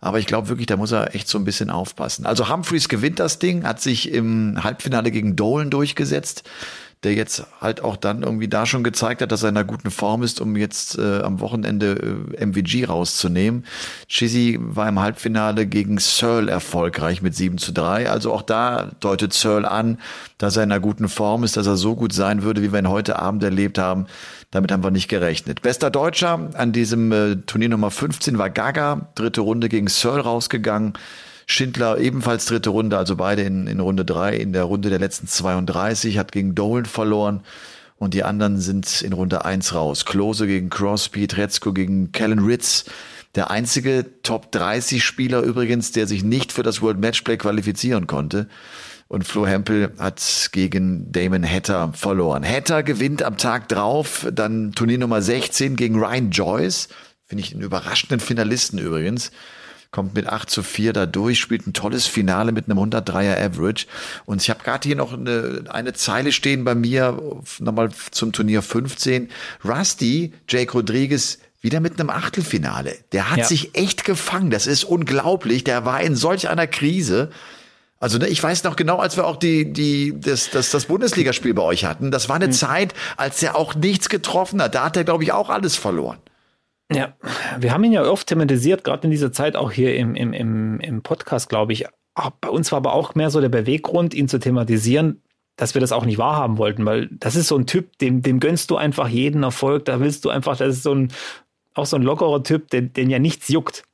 Aber ich glaube wirklich, da muss er echt so ein bisschen aufpassen. Also Humphreys gewinnt das Ding, hat sich im Halbfinale gegen Dolan durchgesetzt der jetzt halt auch dann irgendwie da schon gezeigt hat, dass er in einer guten Form ist, um jetzt äh, am Wochenende äh, MVG rauszunehmen. Chizzy war im Halbfinale gegen Searle erfolgreich mit 7 zu 3. Also auch da deutet Searle an, dass er in einer guten Form ist, dass er so gut sein würde, wie wir ihn heute Abend erlebt haben. Damit haben wir nicht gerechnet. Bester Deutscher an diesem äh, Turnier Nummer 15 war Gaga, dritte Runde gegen Searle rausgegangen. Schindler ebenfalls dritte Runde, also beide in, in Runde drei, in der Runde der letzten 32, hat gegen Dolan verloren und die anderen sind in Runde eins raus. Klose gegen Crosby, Tretzko gegen Kellen Ritz. Der einzige Top 30 Spieler übrigens, der sich nicht für das World Matchplay qualifizieren konnte. Und Flo Hempel hat gegen Damon Hatter verloren. Hatter gewinnt am Tag drauf, dann Turnier Nummer 16 gegen Ryan Joyce. Finde ich einen überraschenden Finalisten übrigens kommt mit 8 zu 4 da durch, spielt ein tolles Finale mit einem 103er Average. Und ich habe gerade hier noch eine, eine Zeile stehen bei mir, nochmal zum Turnier 15. Rusty, Jake Rodriguez, wieder mit einem Achtelfinale. Der hat Ja. sich echt gefangen. Das ist unglaublich. Der war in solch einer Krise. Also ne, ich weiß noch genau, als wir auch die, die, das, das, das Bundesligaspiel bei euch hatten, das war eine Zeit, als er auch nichts getroffen hat. Da hat er, glaube ich, auch alles verloren. Ja, wir haben ihn ja oft thematisiert, gerade in dieser Zeit auch hier im, im, im, im Podcast, glaube ich. bei uns war aber auch mehr so der Beweggrund, ihn zu thematisieren, dass wir das auch nicht wahrhaben wollten, weil das ist so ein Typ, dem, dem gönnst du einfach jeden Erfolg, da willst du einfach, das ist so ein, auch so ein lockerer Typ, den, den ja nichts juckt.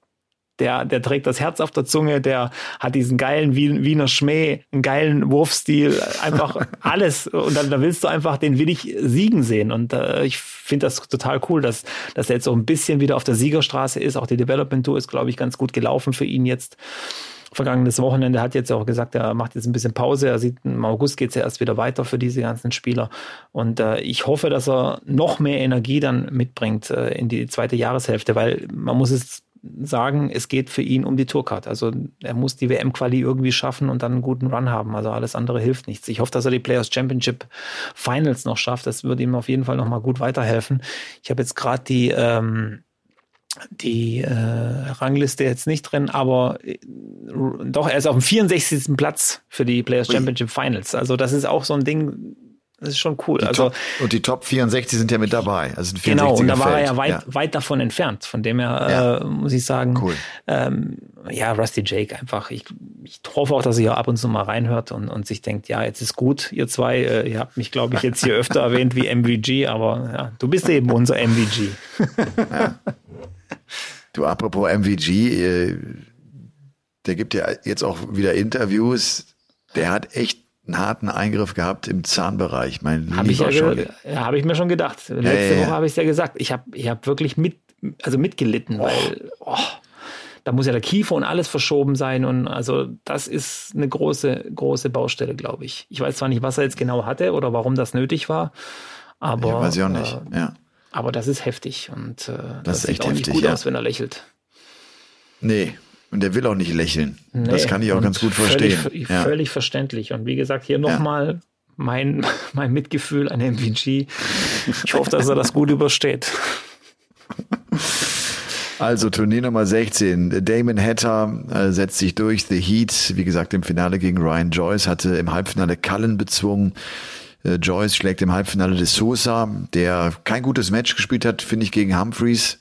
Der, der trägt das Herz auf der Zunge, der hat diesen geilen Wiener Schmäh, einen geilen Wurfstil, einfach [laughs] alles. Und dann da willst du einfach den willig siegen sehen. Und äh, ich finde das total cool, dass, dass er jetzt so ein bisschen wieder auf der Siegerstraße ist. Auch die Development Tour ist, glaube ich, ganz gut gelaufen für ihn jetzt vergangenes Wochenende hat jetzt auch gesagt, er macht jetzt ein bisschen Pause. Er sieht, im August geht es ja erst wieder weiter für diese ganzen Spieler. Und äh, ich hoffe, dass er noch mehr Energie dann mitbringt äh, in die zweite Jahreshälfte, weil man muss es sagen, es geht für ihn um die Tourcard. Also er muss die WM-Quali irgendwie schaffen und dann einen guten Run haben. Also alles andere hilft nichts. Ich hoffe, dass er die Players Championship Finals noch schafft. Das würde ihm auf jeden Fall nochmal gut weiterhelfen. Ich habe jetzt gerade die ähm, die äh, Rangliste jetzt nicht drin, aber äh, doch, er ist auf dem 64. Platz für die Players Championship Finals. Also das ist auch so ein Ding, das ist schon cool. Die also, Top, und die Top 64 sind ja mit dabei. Also genau, und da war er ja weit, ja. weit davon entfernt. Von dem her ja. äh, muss ich sagen, cool. ähm, ja, Rusty Jake einfach. Ich, ich hoffe auch, dass er hier ab und zu mal reinhört und, und sich denkt, ja, jetzt ist gut, ihr zwei. Äh, ihr habt mich, glaube ich, jetzt hier öfter erwähnt wie MVG, aber ja, du bist eben unser MVG. [laughs] Ja. Du, apropos MVG, äh, der gibt ja jetzt auch wieder Interviews. Der hat echt einen harten Eingriff gehabt im Zahnbereich. Mein habe ich, ja ja, hab ich mir schon gedacht. Letzte ja, Woche habe ich es ja gesagt. Ich habe ich hab wirklich mit, also mitgelitten, oh. weil oh, da muss ja der Kiefer und alles verschoben sein. Und also das ist eine große, große Baustelle, glaube ich. Ich weiß zwar nicht, was er jetzt genau hatte oder warum das nötig war, aber. Ja, weiß ich auch nicht, äh, ja. Aber das ist heftig und äh, das, das sieht echt auch heftig, nicht gut ja. aus, wenn er lächelt. Nee, und der will auch nicht lächeln. Nee, das kann ich auch ganz gut völlig, verstehen. Ja. Völlig verständlich. Und wie gesagt, hier nochmal ja. mein, [laughs] mein Mitgefühl an MVG. Ich hoffe, dass er das gut übersteht. Also Turnier Nummer 16. Damon Hatter äh, setzt sich durch. The Heat, wie gesagt, im Finale gegen Ryan Joyce, hatte im Halbfinale Cullen bezwungen. Äh, Joyce schlägt im Halbfinale de Sosa, der kein gutes Match gespielt hat, finde ich, gegen Humphreys,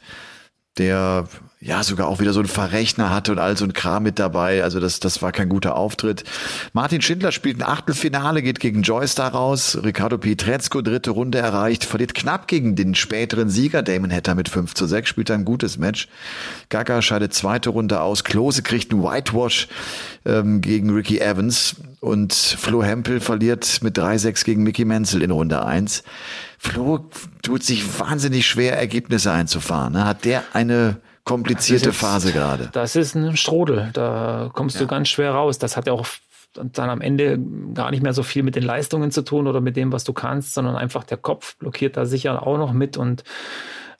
der ja sogar auch wieder so ein Verrechner hatte und all so ein Kram mit dabei. Also das, das war kein guter Auftritt. Martin Schindler spielt ein Achtelfinale, geht gegen Joyce da raus. Ricardo Pietrezco, dritte Runde erreicht, verliert knapp gegen den späteren Sieger. Damon Hatter mit 5 zu 6, spielt ein gutes Match. Gaga scheidet zweite Runde aus. Klose kriegt einen Whitewash ähm, gegen Ricky Evans. Und Flo Hempel verliert mit 3-6 gegen Mickey Menzel in Runde 1. Flo tut sich wahnsinnig schwer, Ergebnisse einzufahren. Ne? Hat der eine komplizierte jetzt, Phase gerade. Das ist ein Strudel, da kommst ja. du ganz schwer raus. Das hat ja auch dann am Ende gar nicht mehr so viel mit den Leistungen zu tun oder mit dem, was du kannst, sondern einfach der Kopf blockiert da sicher auch noch mit und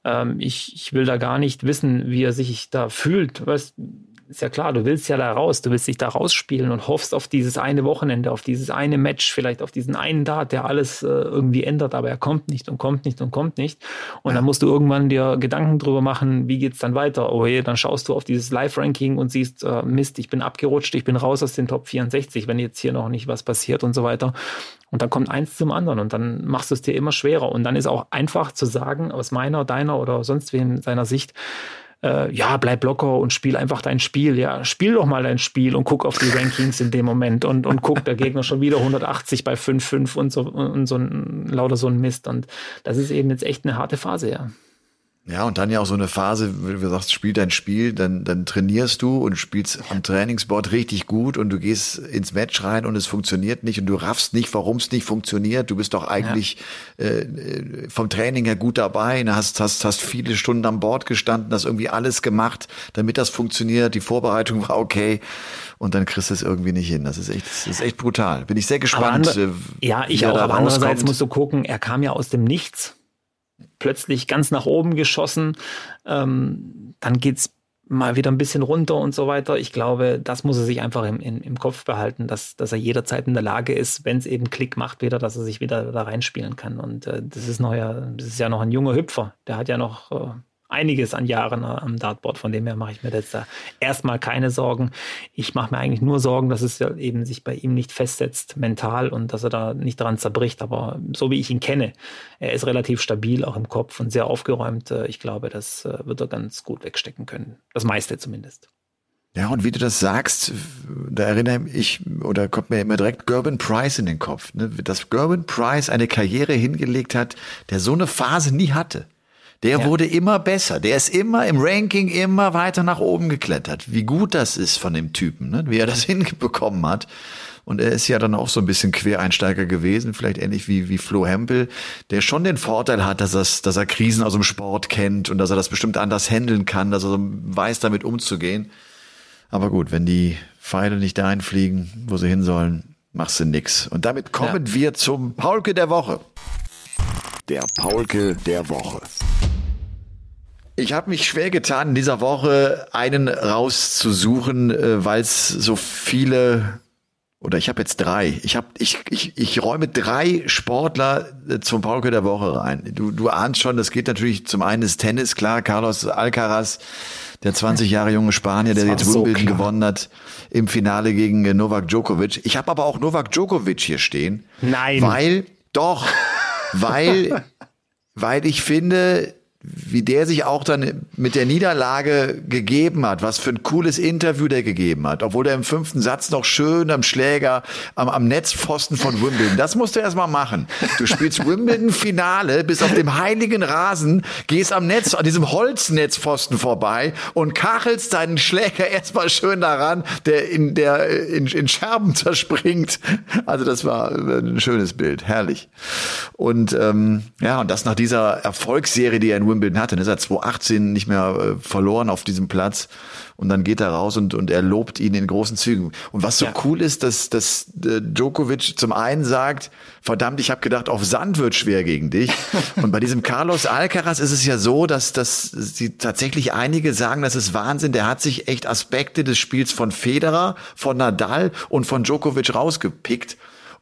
ähm, ich, ich will da gar nicht wissen, wie er sich da fühlt. Weißt, ist ja klar, du willst ja da raus, du willst dich da rausspielen und hoffst auf dieses eine Wochenende, auf dieses eine Match, vielleicht auf diesen einen Dart, der alles äh, irgendwie ändert, aber er kommt nicht und kommt nicht und kommt nicht. Und dann musst du irgendwann dir Gedanken drüber machen, wie geht's dann weiter? Oh je, dann schaust du auf dieses Live-Ranking und siehst, äh, Mist, ich bin abgerutscht, ich bin raus aus den Top 64, wenn jetzt hier noch nicht was passiert und so weiter. Und dann kommt eins zum anderen und dann machst du es dir immer schwerer. Und dann ist auch einfach zu sagen, aus meiner, deiner oder sonst wem seiner Sicht, äh, ja, bleib locker und spiel einfach dein Spiel. Ja, spiel doch mal dein Spiel und guck auf die Rankings in dem Moment und, und guck, der Gegner schon wieder 180 bei 5-5 und so, und so ein, lauter so ein Mist. Und das ist eben jetzt echt eine harte Phase, ja. Ja, und dann ja auch so eine Phase, wie du sagst, spiel dein Spiel, dann, dann trainierst du und spielst am Trainingsboard richtig gut und du gehst ins Match rein und es funktioniert nicht und du raffst nicht, warum es nicht funktioniert. Du bist doch eigentlich ja. äh, vom Training her gut dabei, du hast, hast, hast viele Stunden am Board gestanden, hast irgendwie alles gemacht, damit das funktioniert. Die Vorbereitung [laughs] war okay und dann kriegst du es irgendwie nicht hin. Das ist echt, das ist echt brutal. Bin ich sehr gespannt. Andere, äh, ja, ich auch, aber andererseits musst du gucken, er kam ja aus dem Nichts plötzlich ganz nach oben geschossen. Ähm, dann geht's mal wieder ein bisschen runter und so weiter. Ich glaube, das muss er sich einfach im, im, im Kopf behalten, dass, dass er jederzeit in der Lage ist, wenn es eben Klick macht, wieder, dass er sich wieder da reinspielen kann. Und äh, das ist noch ja, das ist ja noch ein junger Hüpfer. Der hat ja noch äh, einiges an Jahren am Dartboard. Von dem her mache ich mir jetzt da erstmal keine Sorgen. Ich mache mir eigentlich nur Sorgen, dass es eben sich bei ihm nicht festsetzt mental und dass er da nicht dran zerbricht. Aber so wie ich ihn kenne, er ist relativ stabil auch im Kopf und sehr aufgeräumt. Äh, ich glaube, das äh, wird er ganz gut wegstecken können. Das meiste zumindest. Ja, und wie du das sagst, da erinnere ich oder kommt mir immer direkt Gerben Price in den Kopf, ne? dass Gerben Price eine Karriere hingelegt hat, der so eine Phase nie hatte. Der ja. wurde immer besser. Der ist immer im Ranking immer weiter nach oben geklettert. Wie gut das ist von dem Typen, ne? wie er das [laughs] hinbekommen hat. Und er ist ja dann auch so ein bisschen Quereinsteiger gewesen, vielleicht ähnlich wie, wie Flo Hempel, der schon den Vorteil hat, dass, er, dass er Krisen aus dem Sport kennt und dass er das bestimmt anders handeln kann, dass er weiß, damit umzugehen. Aber gut, wenn die Pfeile nicht dahin fliegen, wo sie hin sollen, machst du nix. Und damit kommen ja. wir zum Paulke der Woche. Der Paulke der Woche. Ich habe mich schwer getan, in dieser Woche einen rauszusuchen, äh, weil es so viele oder ich habe jetzt drei. Ich habe ich, ich, ich räume drei Sportler äh, zum Paulke der Woche rein. Du, du ahnst schon, das geht natürlich zum einen ist Tennis, klar, Carlos Alcaraz, der 20 Jahre junge Spanier, der jetzt Wimbledon so gewonnen hat im Finale gegen äh, Novak Djokovic. Ich habe aber auch Novak Djokovic hier stehen. Nein. Weil doch, weil [laughs] weil ich finde, wie der sich auch dann mit der Niederlage gegeben hat, was für ein cooles Interview der gegeben hat, obwohl er im fünften Satz noch schön am Schläger, am, am Netzpfosten von Wimbledon, das musst du erstmal machen. Du spielst Wimbledon-Finale, bist auf dem heiligen Rasen, gehst am Netz, an diesem Holznetzpfosten vorbei und kachelst deinen Schläger erstmal schön daran, der in, der in, in Scherben zerspringt. Also das war ein schönes Bild, herrlich. Und ähm, ja, und das nach dieser Erfolgsserie, die er in Wimbledon Wimbledon hatte. Er ist seit 2018 nicht mehr äh, verloren auf diesem Platz. Und dann geht er raus und, und er lobt ihn in großen Zügen. Und was so ja. cool ist, dass, dass äh, Djokovic zum einen sagt, verdammt, ich habe gedacht, auf Sand wird schwer gegen dich. [laughs] und bei diesem Carlos Alcaraz ist es ja so, dass, dass sie tatsächlich einige sagen, das ist Wahnsinn. Der hat sich echt Aspekte des Spiels von Federer, von Nadal und von Djokovic rausgepickt.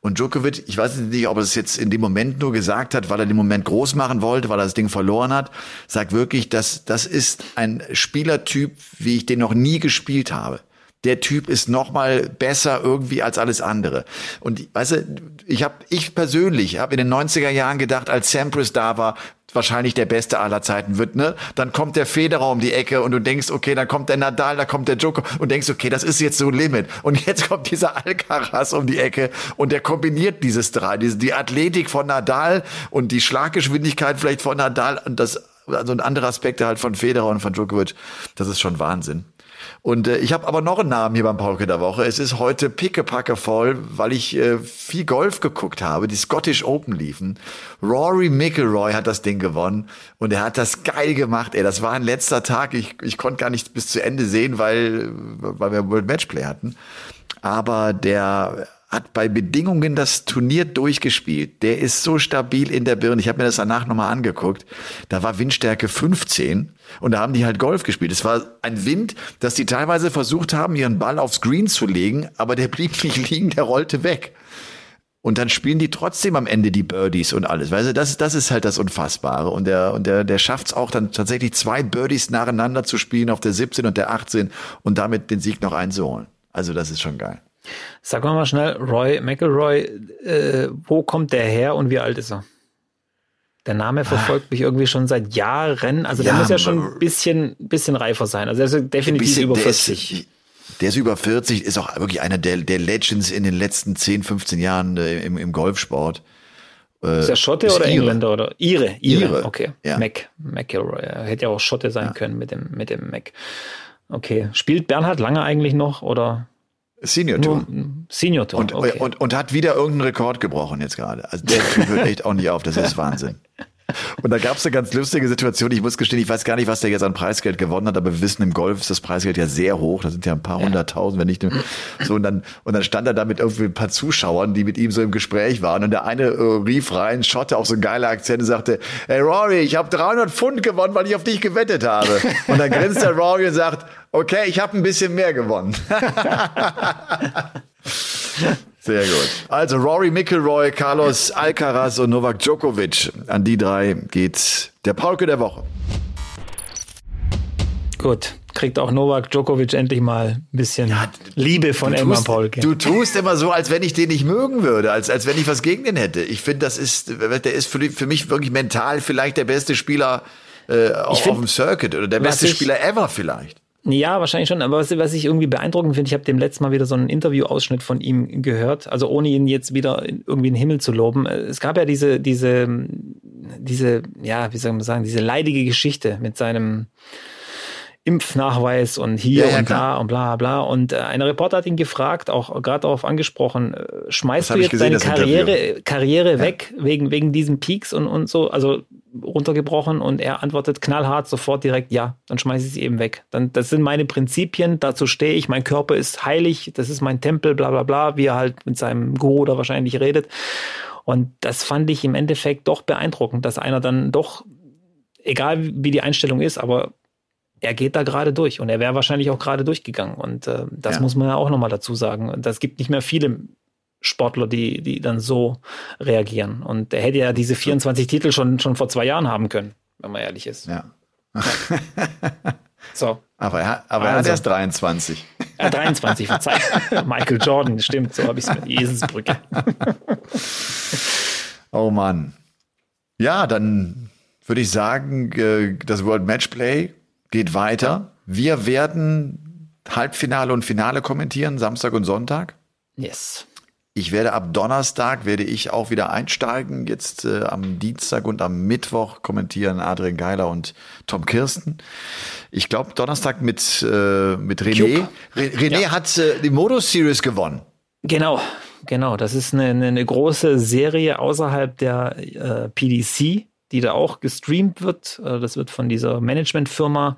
Und Djokovic, ich weiß nicht, ob er es jetzt in dem Moment nur gesagt hat, weil er den Moment groß machen wollte, weil er das Ding verloren hat, sagt wirklich, dass das ist ein Spielertyp, wie ich den noch nie gespielt habe der Typ ist noch mal besser irgendwie als alles andere. Und weißt du, ich habe ich persönlich habe in den 90er Jahren gedacht, als Sampras da war, wahrscheinlich der beste aller Zeiten wird, ne? Dann kommt der Federer um die Ecke und du denkst, okay, dann kommt der Nadal, da kommt der Joker und denkst, okay, das ist jetzt so Limit. Und jetzt kommt dieser Alcaraz um die Ecke und der kombiniert dieses drei, diese, die Athletik von Nadal und die Schlaggeschwindigkeit vielleicht von Nadal und das, also ein anderer Aspekte halt von Federer und von Djokovic. Das ist schon Wahnsinn. Und äh, ich habe aber noch einen Namen hier beim Pauke der Woche. Es ist heute pickepacke voll, weil ich äh, viel Golf geguckt habe. Die Scottish Open liefen. Rory McIlroy hat das Ding gewonnen und er hat das geil gemacht. Ey, das war ein letzter Tag. Ich, ich konnte gar nicht bis zu Ende sehen, weil, weil wir World Matchplay hatten. Aber der hat bei Bedingungen das Turnier durchgespielt. Der ist so stabil in der Birne. Ich habe mir das danach nochmal angeguckt. Da war Windstärke 15 und da haben die halt Golf gespielt. Es war ein Wind, dass die teilweise versucht haben, ihren Ball aufs Green zu legen, aber der blieb [laughs] nicht liegen, der rollte weg. Und dann spielen die trotzdem am Ende die Birdies und alles. Weißt du, das, das ist halt das Unfassbare. Und der, und der, der schafft es auch dann tatsächlich zwei Birdies nacheinander zu spielen auf der 17 und der 18 und damit den Sieg noch einzuholen. Also das ist schon geil. Sag mal schnell, Roy McElroy, äh, wo kommt der her und wie alt ist er? Der Name verfolgt mich irgendwie schon seit Jahren. Also ja, der muss ja schon ein bisschen, bisschen reifer sein. Also er ist definitiv bisschen, über 40. Der ist, der ist über 40, ist auch wirklich einer der, der Legends in den letzten 10, 15 Jahren äh, im, im Golfsport. Äh, ist er Schotte ist oder Ire. Engländer oder Ire? Ire, Ire. okay. Ja. Mac, McElroy. Er hätte ja auch Schotte sein ja. können mit dem, mit dem Mac. Okay. Spielt Bernhard lange eigentlich noch oder? Senior Tour. Senior Tour. Und, okay. und, und hat wieder irgendeinen Rekord gebrochen jetzt gerade. Also der [laughs] hört echt auch nicht auf. Das ist Wahnsinn. Und da gab es eine ganz lustige Situation. Ich muss gestehen, ich weiß gar nicht, was der jetzt an Preisgeld gewonnen hat, aber wir wissen, im Golf ist das Preisgeld ja sehr hoch. Das sind ja ein paar hunderttausend, wenn nicht so. Und dann, und dann stand er da mit irgendwie ein paar Zuschauern, die mit ihm so im Gespräch waren. Und der eine äh, rief rein, schotte auch so ein geiler Akzent und sagte, hey Rory, ich habe 300 Pfund gewonnen, weil ich auf dich gewettet habe. Und dann grinst der Rory und sagt, okay, ich habe ein bisschen mehr gewonnen. [laughs] Sehr gut. Also Rory McIlroy, Carlos Alcaraz und Novak Djokovic. An die drei geht der Paulke der Woche. Gut, kriegt auch Novak Djokovic endlich mal ein bisschen ja, Liebe von Emma Polke. Du tust immer so, als wenn ich den nicht mögen würde, als, als wenn ich was gegen den hätte. Ich finde, das ist, der ist für, für mich wirklich mental vielleicht der beste Spieler äh, auf, find, auf dem Circuit oder der beste ich, Spieler ever vielleicht. Ja, wahrscheinlich schon. Aber was, was ich irgendwie beeindruckend finde, ich habe dem letzten Mal wieder so einen Interview-Ausschnitt von ihm gehört. Also ohne ihn jetzt wieder irgendwie in den Himmel zu loben. Es gab ja diese, diese, diese, ja, wie soll man sagen, diese leidige Geschichte mit seinem Impfnachweis und hier ja, ja, und da und bla bla. Und äh, eine Reporter hat ihn gefragt, auch gerade darauf angesprochen, äh, schmeißt du jetzt gesehen, deine Karriere, Karriere ja. weg wegen, wegen diesen Peaks und, und so, also runtergebrochen und er antwortet knallhart sofort direkt, ja, dann schmeiße ich sie eben weg. Dann, das sind meine Prinzipien, dazu stehe ich, mein Körper ist heilig, das ist mein Tempel, bla bla bla, wie er halt mit seinem Guru da wahrscheinlich redet. Und das fand ich im Endeffekt doch beeindruckend, dass einer dann doch, egal wie die Einstellung ist, aber er geht da gerade durch und er wäre wahrscheinlich auch gerade durchgegangen. Und äh, das ja. muss man ja auch nochmal dazu sagen. Das gibt nicht mehr viele Sportler, die, die dann so reagieren. Und er hätte ja diese 24 Titel schon, schon vor zwei Jahren haben können, wenn man ehrlich ist. Ja. ja. so. [laughs] Aber er, aber er also, hat erst 23. [laughs] Ja, 23, verzeiht. [laughs] Michael Jordan, stimmt, so habe ich es mit Eselsbrücke. oh Mann. Ja, dann würde ich sagen, äh, das World Matchplay geht weiter. Wir werden Halbfinale und Finale kommentieren, Samstag und Sonntag. Yes. Ich werde ab Donnerstag werde ich auch wieder einsteigen. Jetzt äh, am Dienstag und am Mittwoch kommentieren Adrian Geiler und Tom Kirsten. Ich glaube Donnerstag mit äh, mit René. Re René ja. hat äh, die Modus Series gewonnen. Genau, genau. Das ist eine, eine, eine große Serie außerhalb der äh, PDC die da auch gestreamt wird. Äh, das wird von dieser Managementfirma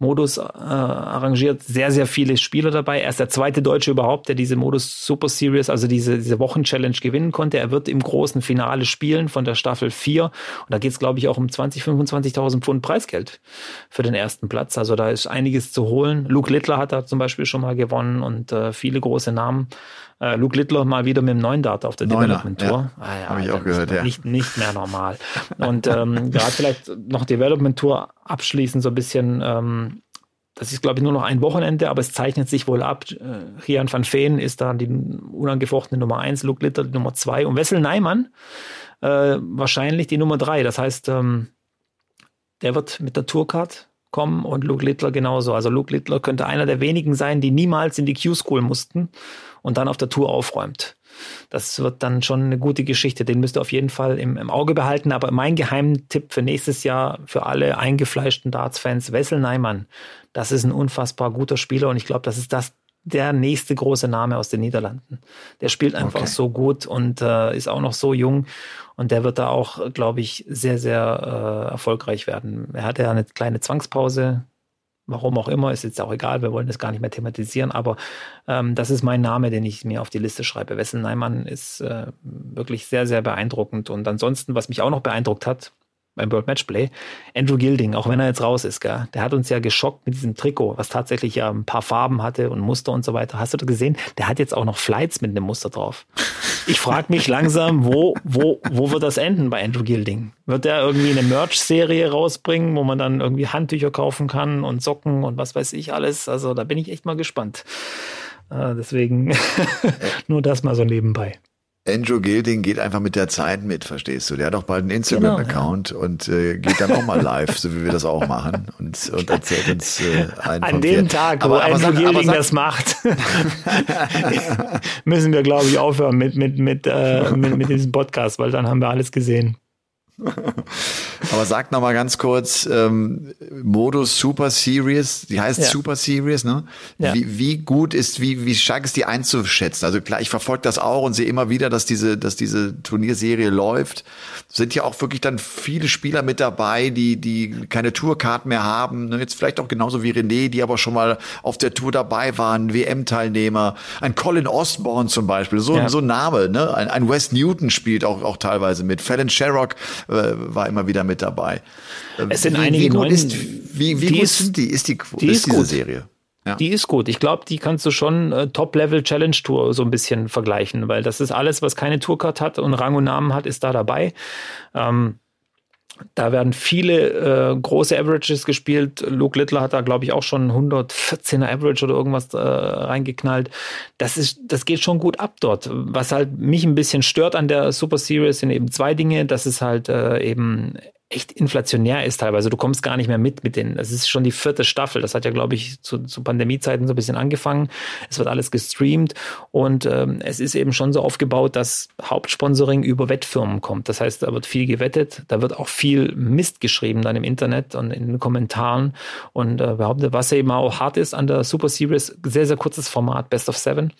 Modus äh, arrangiert. Sehr, sehr viele Spieler dabei. Er ist der zweite Deutsche überhaupt, der diese Modus Super Series, also diese, diese Wochenchallenge gewinnen konnte. Er wird im großen Finale spielen von der Staffel 4. Und da geht es, glaube ich, auch um 20, 25.000 Pfund Preisgeld für den ersten Platz. Also da ist einiges zu holen. Luke Littler hat da zum Beispiel schon mal gewonnen und äh, viele große Namen. Äh, Luke Littler mal wieder mit dem neuen Dart auf der Neuner, Development Tour. Ja, ah, ja, Habe ich auch gehört, ja. Nicht, nicht mehr normal. Und ähm, [laughs] gerade vielleicht noch Development Tour abschließend so ein bisschen. Ähm, das ist, glaube ich, nur noch ein Wochenende, aber es zeichnet sich wohl ab. Äh, Rian van Veen ist da die unangefochtene Nummer eins, Luke Litter die Nummer zwei und Wessel Neimann äh, wahrscheinlich die Nummer drei. Das heißt, ähm, der wird mit der Tourcard kommen und Luke Littler genauso. Also Luke Littler könnte einer der wenigen sein, die niemals in die Q-School mussten und dann auf der Tour aufräumt. Das wird dann schon eine gute Geschichte. Den müsst ihr auf jeden Fall im, im Auge behalten. Aber mein Geheimtipp für nächstes Jahr für alle eingefleischten Darts-Fans, Wessel Neimann. Das ist ein unfassbar guter Spieler und ich glaube, das ist das der nächste große Name aus den Niederlanden. Der spielt einfach okay. so gut und äh, ist auch noch so jung und der wird da auch, glaube ich, sehr, sehr äh, erfolgreich werden. Er hatte ja eine kleine Zwangspause Warum auch immer, ist jetzt auch egal, wir wollen das gar nicht mehr thematisieren, aber ähm, das ist mein Name, den ich mir auf die Liste schreibe. Wessel Neimann ist äh, wirklich sehr, sehr beeindruckend. Und ansonsten, was mich auch noch beeindruckt hat, beim World Matchplay. Andrew Gilding, auch wenn er jetzt raus ist, gell, der hat uns ja geschockt mit diesem Trikot, was tatsächlich ja ein paar Farben hatte und Muster und so weiter. Hast du da gesehen? Der hat jetzt auch noch Flights mit einem Muster drauf. Ich frage mich langsam, wo, wo, wo wird das enden bei Andrew Gilding? Wird der irgendwie eine Merch-Serie rausbringen, wo man dann irgendwie Handtücher kaufen kann und Socken und was weiß ich alles? Also da bin ich echt mal gespannt. Äh, deswegen [laughs] nur das mal so nebenbei. Andrew Gilding geht einfach mit der Zeit mit, verstehst du? Der hat auch bald einen Instagram-Account genau, ja. und äh, geht dann auch mal [laughs] live, so wie wir das auch machen und, und erzählt uns äh, einen An dem vier. Tag, aber, wo aber Andrew sag, Gilding sag, das macht, [laughs] [laughs] müssen wir, glaube ich, aufhören mit, mit, mit, äh, mit, mit diesem Podcast, weil dann haben wir alles gesehen. [laughs] Aber sag noch mal ganz kurz, ähm, Modus Super Series, die heißt ja. Super Series, ne? Ja. Wie, wie gut ist, wie, wie stark ist die einzuschätzen? Also klar, ich verfolge das auch und sehe immer wieder, dass diese, dass diese Turnierserie läuft. Sind ja auch wirklich dann viele Spieler mit dabei, die, die keine Tourcard mehr haben. Ne? Jetzt vielleicht auch genauso wie René, die aber schon mal auf der Tour dabei waren, WM-Teilnehmer. Ein Colin Osborne zum Beispiel, so, ja. so ein Name, ne? Ein, ein Wes Newton spielt auch, auch teilweise mit. Fallon Sherrock äh, war immer wieder mit dabei. Es sind wie, einige wie gut ist, wie, wie gut ist, sind die? Ist die die ist, ist diese gut. Serie? Ja. Die ist gut. Ich glaube, die kannst du schon äh, Top-Level-Challenge-Tour so ein bisschen vergleichen, weil das ist alles, was keine Tourcard hat und Rang und Namen hat, ist da dabei. Ähm, Da werden viele äh, große Averages gespielt. Luke Littler hat da, glaube ich, auch schon 114er Average oder irgendwas äh, reingeknallt. Das ist, das geht schon gut ab dort. Was halt mich ein bisschen stört an der Super Series sind eben zwei Dinge. Das ist halt äh, eben echt inflationär ist teilweise. Du kommst gar nicht mehr mit mit den. Es ist schon die vierte Staffel. Das hat ja, glaube ich, zu, zu Pandemiezeiten so ein bisschen angefangen. Es wird alles gestreamt und ähm, es ist eben schon so aufgebaut, dass Hauptsponsoring über Wettfirmen kommt. Das heißt, da wird viel gewettet, da wird auch viel Mist geschrieben dann im Internet und in den Kommentaren und äh, behauptet, was eben auch hart ist an der Super Series, sehr, sehr kurzes Format, Best of Seven.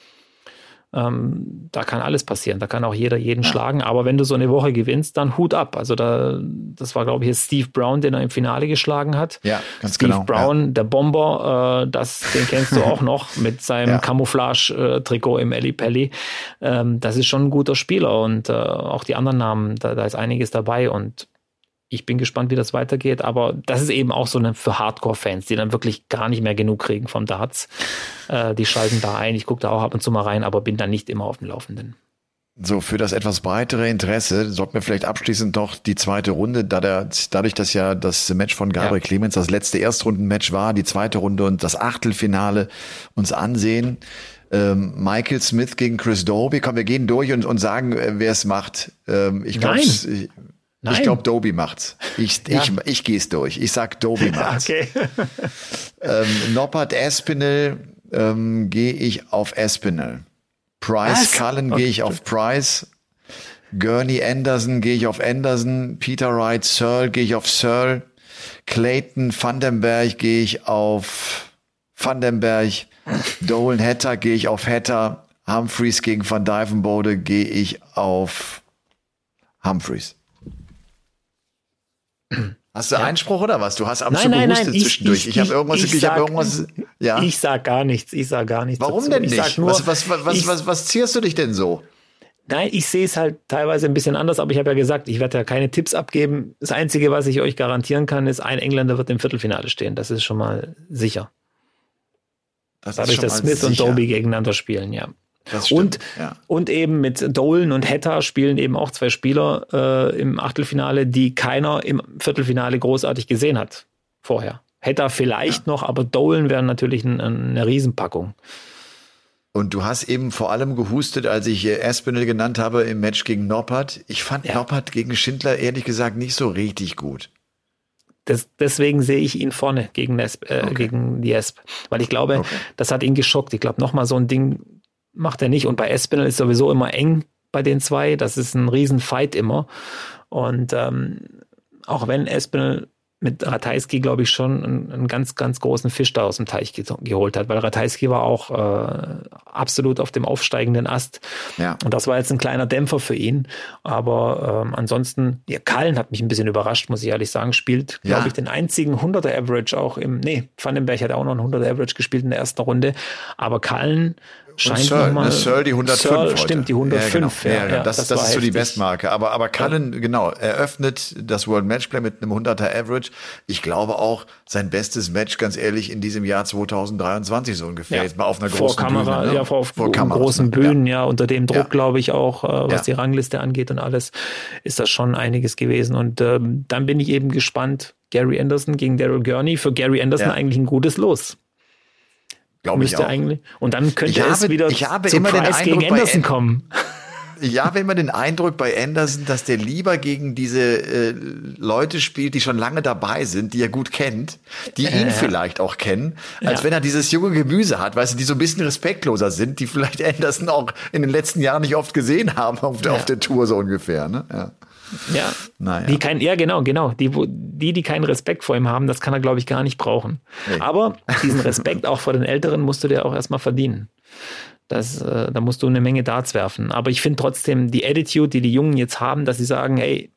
Ähm, da kann alles passieren. Da kann auch jeder jeden ja. schlagen. Aber wenn du so eine Woche gewinnst, dann Hut ab. Also da, das war, glaube ich, Steve Brown, den er im Finale geschlagen hat. Ja, ganz Steve genau. Brown, ja. der Bomber, äh, das, den kennst du [laughs] auch noch mit seinem ja. Camouflage-Trikot im Eli Pelli. Ähm, das ist schon ein guter Spieler und äh, auch die anderen Namen, da, da ist einiges dabei und ich bin gespannt, wie das weitergeht, aber das ist eben auch so eine für Hardcore-Fans, die dann wirklich gar nicht mehr genug kriegen vom Darts. Äh, die schalten da ein. Ich gucke da auch ab und zu mal rein, aber bin dann nicht immer auf dem Laufenden. So, für das etwas breitere Interesse sollten wir vielleicht abschließend doch die zweite Runde, da der, dadurch, dass ja das Match von Gabriel ja. Clemens das letzte Erstrundenmatch war, die zweite Runde und das Achtelfinale uns ansehen. Ähm, Michael Smith gegen Chris Doby. Komm, wir gehen durch und, und sagen, äh, wer es macht. Ähm, ich glaube, Nein. Ich glaube, Doby macht's. Ich, ja. ich, ich gehe es durch. Ich sag, Doby [laughs] macht's. okay. ähm, Noppert Espinel ähm, gehe ich auf Espinel. Price Was? Cullen okay. gehe ich auf Price. Gurney Anderson gehe ich auf Anderson. Peter Wright Searle gehe ich auf Searle. Clayton Vandenberg gehe ich auf Vandenberg. Dolan Hatter gehe ich auf Hatter. Humphreys gegen Van Dyvenbode gehe ich auf Humphreys. Hast du ja. Einspruch oder was? Du hast am nein, nein, nein, zwischendurch. Ich, ich, ich habe irgendwas, ich, ich sag, irgendwas, ja. Ich sag gar nichts, ich sag gar nichts. Warum dazu. denn nicht? Nur, was, was, was, was, was, was zierst du dich denn so? Nein, ich sehe es halt teilweise ein bisschen anders, aber ich habe ja gesagt, ich werde ja keine Tipps abgeben. Das Einzige, was ich euch garantieren kann, ist, ein Engländer wird im Viertelfinale stehen. Das ist schon mal sicher. Das Dadurch, dass Smith sicher. und Doby gegeneinander spielen, ja. Und, ja. und eben mit Dolan und Hetta spielen eben auch zwei Spieler äh, im Achtelfinale, die keiner im Viertelfinale großartig gesehen hat vorher. Hetta vielleicht ja. noch, aber Dolan wäre natürlich ein, eine Riesenpackung. Und du hast eben vor allem gehustet, als ich Aspinall genannt habe im Match gegen Noppert. Ich fand ja. Noppert gegen Schindler ehrlich gesagt nicht so richtig gut. Das, deswegen sehe ich ihn vorne gegen, Esp, äh, okay. gegen die Esp. Weil ich glaube, okay. das hat ihn geschockt. Ich glaube, nochmal so ein Ding macht er nicht. Und bei Espinel ist sowieso immer eng bei den zwei. Das ist ein Riesenfight immer. Und ähm, auch wenn Espinel mit Ratajski, glaube ich, schon einen, einen, ganz, ganz großen Fisch da aus dem Teich ge geholt hat, weil Ratajski war auch äh, absolut auf dem aufsteigenden Ast. Ja. Und das war jetzt ein kleiner Dämpfer für ihn. Aber ähm, ansonsten, ja, Kallen hat mich ein bisschen überrascht, muss ich ehrlich sagen, spielt, glaube ja. ich, den einzigen 100er Average auch im, nee, Vandenberg hat auch noch einen 100er Average gespielt in der ersten Runde. Aber Kallen scheint Searle, nochmal. Searle die 105 Searle, Stimmt, die 105. Ja, genau. Ja, ja, das, das, das ist heftig. so die Bestmarke. Aber, aber Cullen, genau, eröffnet das World Matchplay mit einem 100er Average. Ich glaube auch sein bestes Match, ganz ehrlich, in diesem Jahr 2023 so ungefähr. Jetzt mal auf einer vor großen Kamera, Bühne. Ne? Ja, vor, vor Kameras, großen Bühnen, ja. unter dem Druck, glaube ich, auch, äh, was die Rangliste angeht und alles, ist das schon einiges gewesen. Und ähm, dann bin ich eben gespannt, Gary Anderson gegen Daryl Gurney. Für Gary Anderson eigentlich ein gutes Los. Glaube ich auch. eigentlich. Und dann könnte ich es habe, wieder ich habe immer Price den gegen Anderson kommen. Ich habe immer den Eindruck bei Anderson, dass der lieber gegen diese äh, Leute spielt, die schon lange dabei sind, die er gut kennt, die ihn äh, vielleicht auch kennen, als ja. wenn er dieses junge Gemüse hat, weißt du, die so ein bisschen respektloser sind, die vielleicht Anderson auch in den letzten Jahren nicht oft gesehen haben auf, ja. auf der Tour so ungefähr. Ne? Ja. Ja. Naja. Die kein, ja, genau, genau. Die, die, die keinen Respekt vor ihm haben, das kann er, glaube ich, gar nicht brauchen. Nee. Aber [laughs] diesen Respekt auch vor den Älteren musst du dir auch erstmal verdienen. Das, äh, da musst du eine Menge Darts werfen. Aber ich finde trotzdem die Attitude, die die Jungen jetzt haben, dass sie sagen, hey,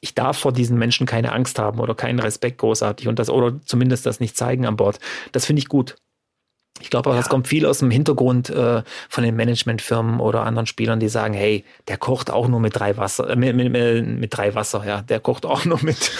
ich darf vor diesen Menschen keine Angst haben oder keinen Respekt großartig und das oder zumindest das nicht zeigen an Bord. Das finde ich gut. Ich glaube auch, ja. das kommt viel aus dem Hintergrund äh, von den Managementfirmen oder anderen Spielern, die sagen, hey, der kocht auch nur mit drei Wasser, äh, mit, mit, mit, drei Wasser, ja, der kocht auch [laughs] nur mit,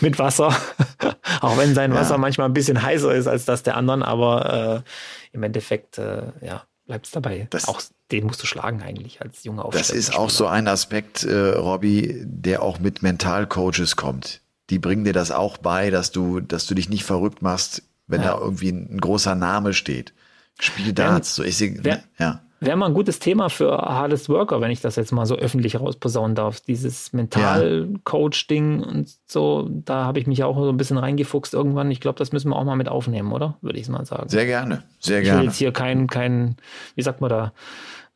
mit Wasser. [laughs] auch wenn sein Wasser ja. manchmal ein bisschen heißer ist als das der anderen, aber äh, im Endeffekt, äh, ja, bleibst dabei. Das- auch den musst du schlagen eigentlich als junger Das aufstrebender ist auch so ein Aspekt, äh, Robby, der auch mit Mentalcoaches kommt. Die bringen dir das auch bei, dass du, dass du dich nicht verrückt machst, wenn Ja. da irgendwie ein, ein großer Name steht. Spiel Darts, so ich sehe, wer- ja. Wäre mal ein gutes Thema für Hardest Worker, wenn ich das jetzt mal so öffentlich rausposaunen darf. Dieses Mental-Coach-Ding und so, da habe ich mich auch so ein bisschen reingefuchst irgendwann. Ich glaube, das müssen wir auch mal mit aufnehmen, oder? Würde ich mal sagen. Sehr gerne, sehr ich will gerne. jetzt hier kein, kein, wie sagt man da,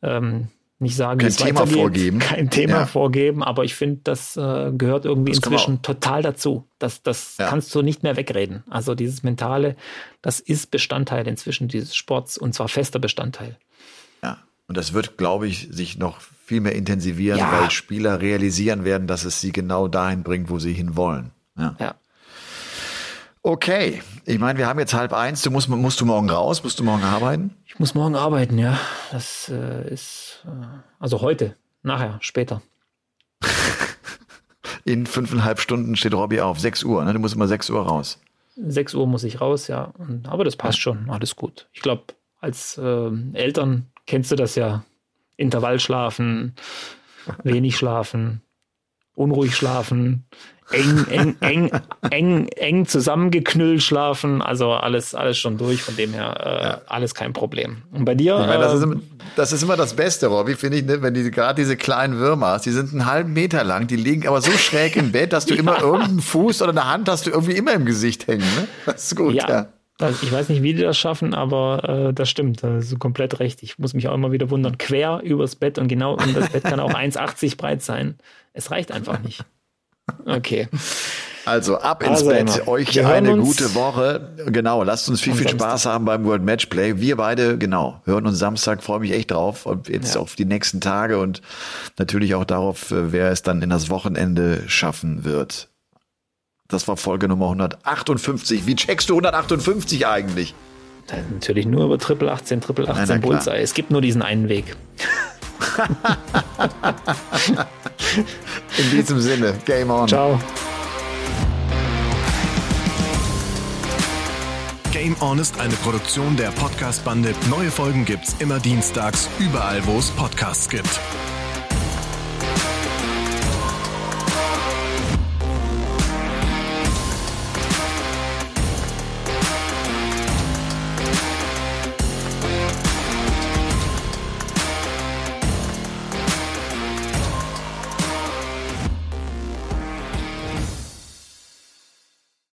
ähm, nicht sagen, Kein Thema vorgeben. Kein Thema Ja. vorgeben, aber ich finde, das äh, gehört irgendwie Das inzwischen total dazu. Das, das Ja. kannst du nicht mehr wegreden. Also dieses Mentale, das ist Bestandteil inzwischen dieses Sports und zwar fester Bestandteil. Ja. Und das wird, glaube ich, sich noch viel mehr intensivieren, Ja. weil Spieler realisieren werden, dass es sie genau dahin bringt, wo sie hinwollen. Ja. Ja. Okay, ich meine, wir haben jetzt halb eins. Du musst, musst du morgen raus? Musst du morgen arbeiten? Ich muss morgen arbeiten, ja. Das äh, ist, äh, also heute, nachher, später. [laughs] In fünfeinhalb Stunden steht Robby auf. Sechs Uhr, ne? Du musst immer sechs Uhr raus. 6 Uhr muss ich raus, ja. Und, aber das passt schon, alles gut. Ich glaube, als ähm, Eltern kennst du das ja. Intervallschlafen, wenig schlafen, unruhig schlafen, eng, eng, eng, eng, eng zusammengeknüllt schlafen. Also alles, alles schon durch. Von dem her äh, alles kein Problem. Und bei dir? Meine, das, äh, ist immer, das ist immer das Beste, Robby, finde ich, ne? wenn du gerade diese kleinen Würmer hast. Die sind einen halben Meter lang, die liegen aber so schräg im Bett, dass du [laughs] immer irgendeinen Fuß oder eine Hand hast du irgendwie immer im Gesicht hängen. Ne? Das ist gut, ja. Ja, also ich weiß nicht, wie die das schaffen, aber äh, das stimmt. Da hast du komplett recht. Ich muss mich auch immer wieder wundern. Quer übers Bett und genau, und das Bett kann auch 1,80 breit sein. Es reicht einfach nicht. Okay. Also ab ins Also, Bett. Euch eine gute Woche. Genau, lasst uns viel, viel Samstag. Spaß haben beim World Matchplay. Wir beide, genau, hören uns Samstag. Freue mich echt drauf. Und jetzt Ja. auf die nächsten Tage und natürlich auch darauf, äh, wer es dann in das Wochenende schaffen wird. Das war Folge Nummer 158. Wie checkst du 158 eigentlich? Natürlich nur über Triple 18, Triple Na, 18 na klar. Bullseye. Es gibt nur diesen einen Weg. In diesem Sinne, Game on. Ciao. Game On ist eine Produktion der Podcast-Bande. Neue Folgen gibt's immer dienstags, überall, wo es Podcasts gibt.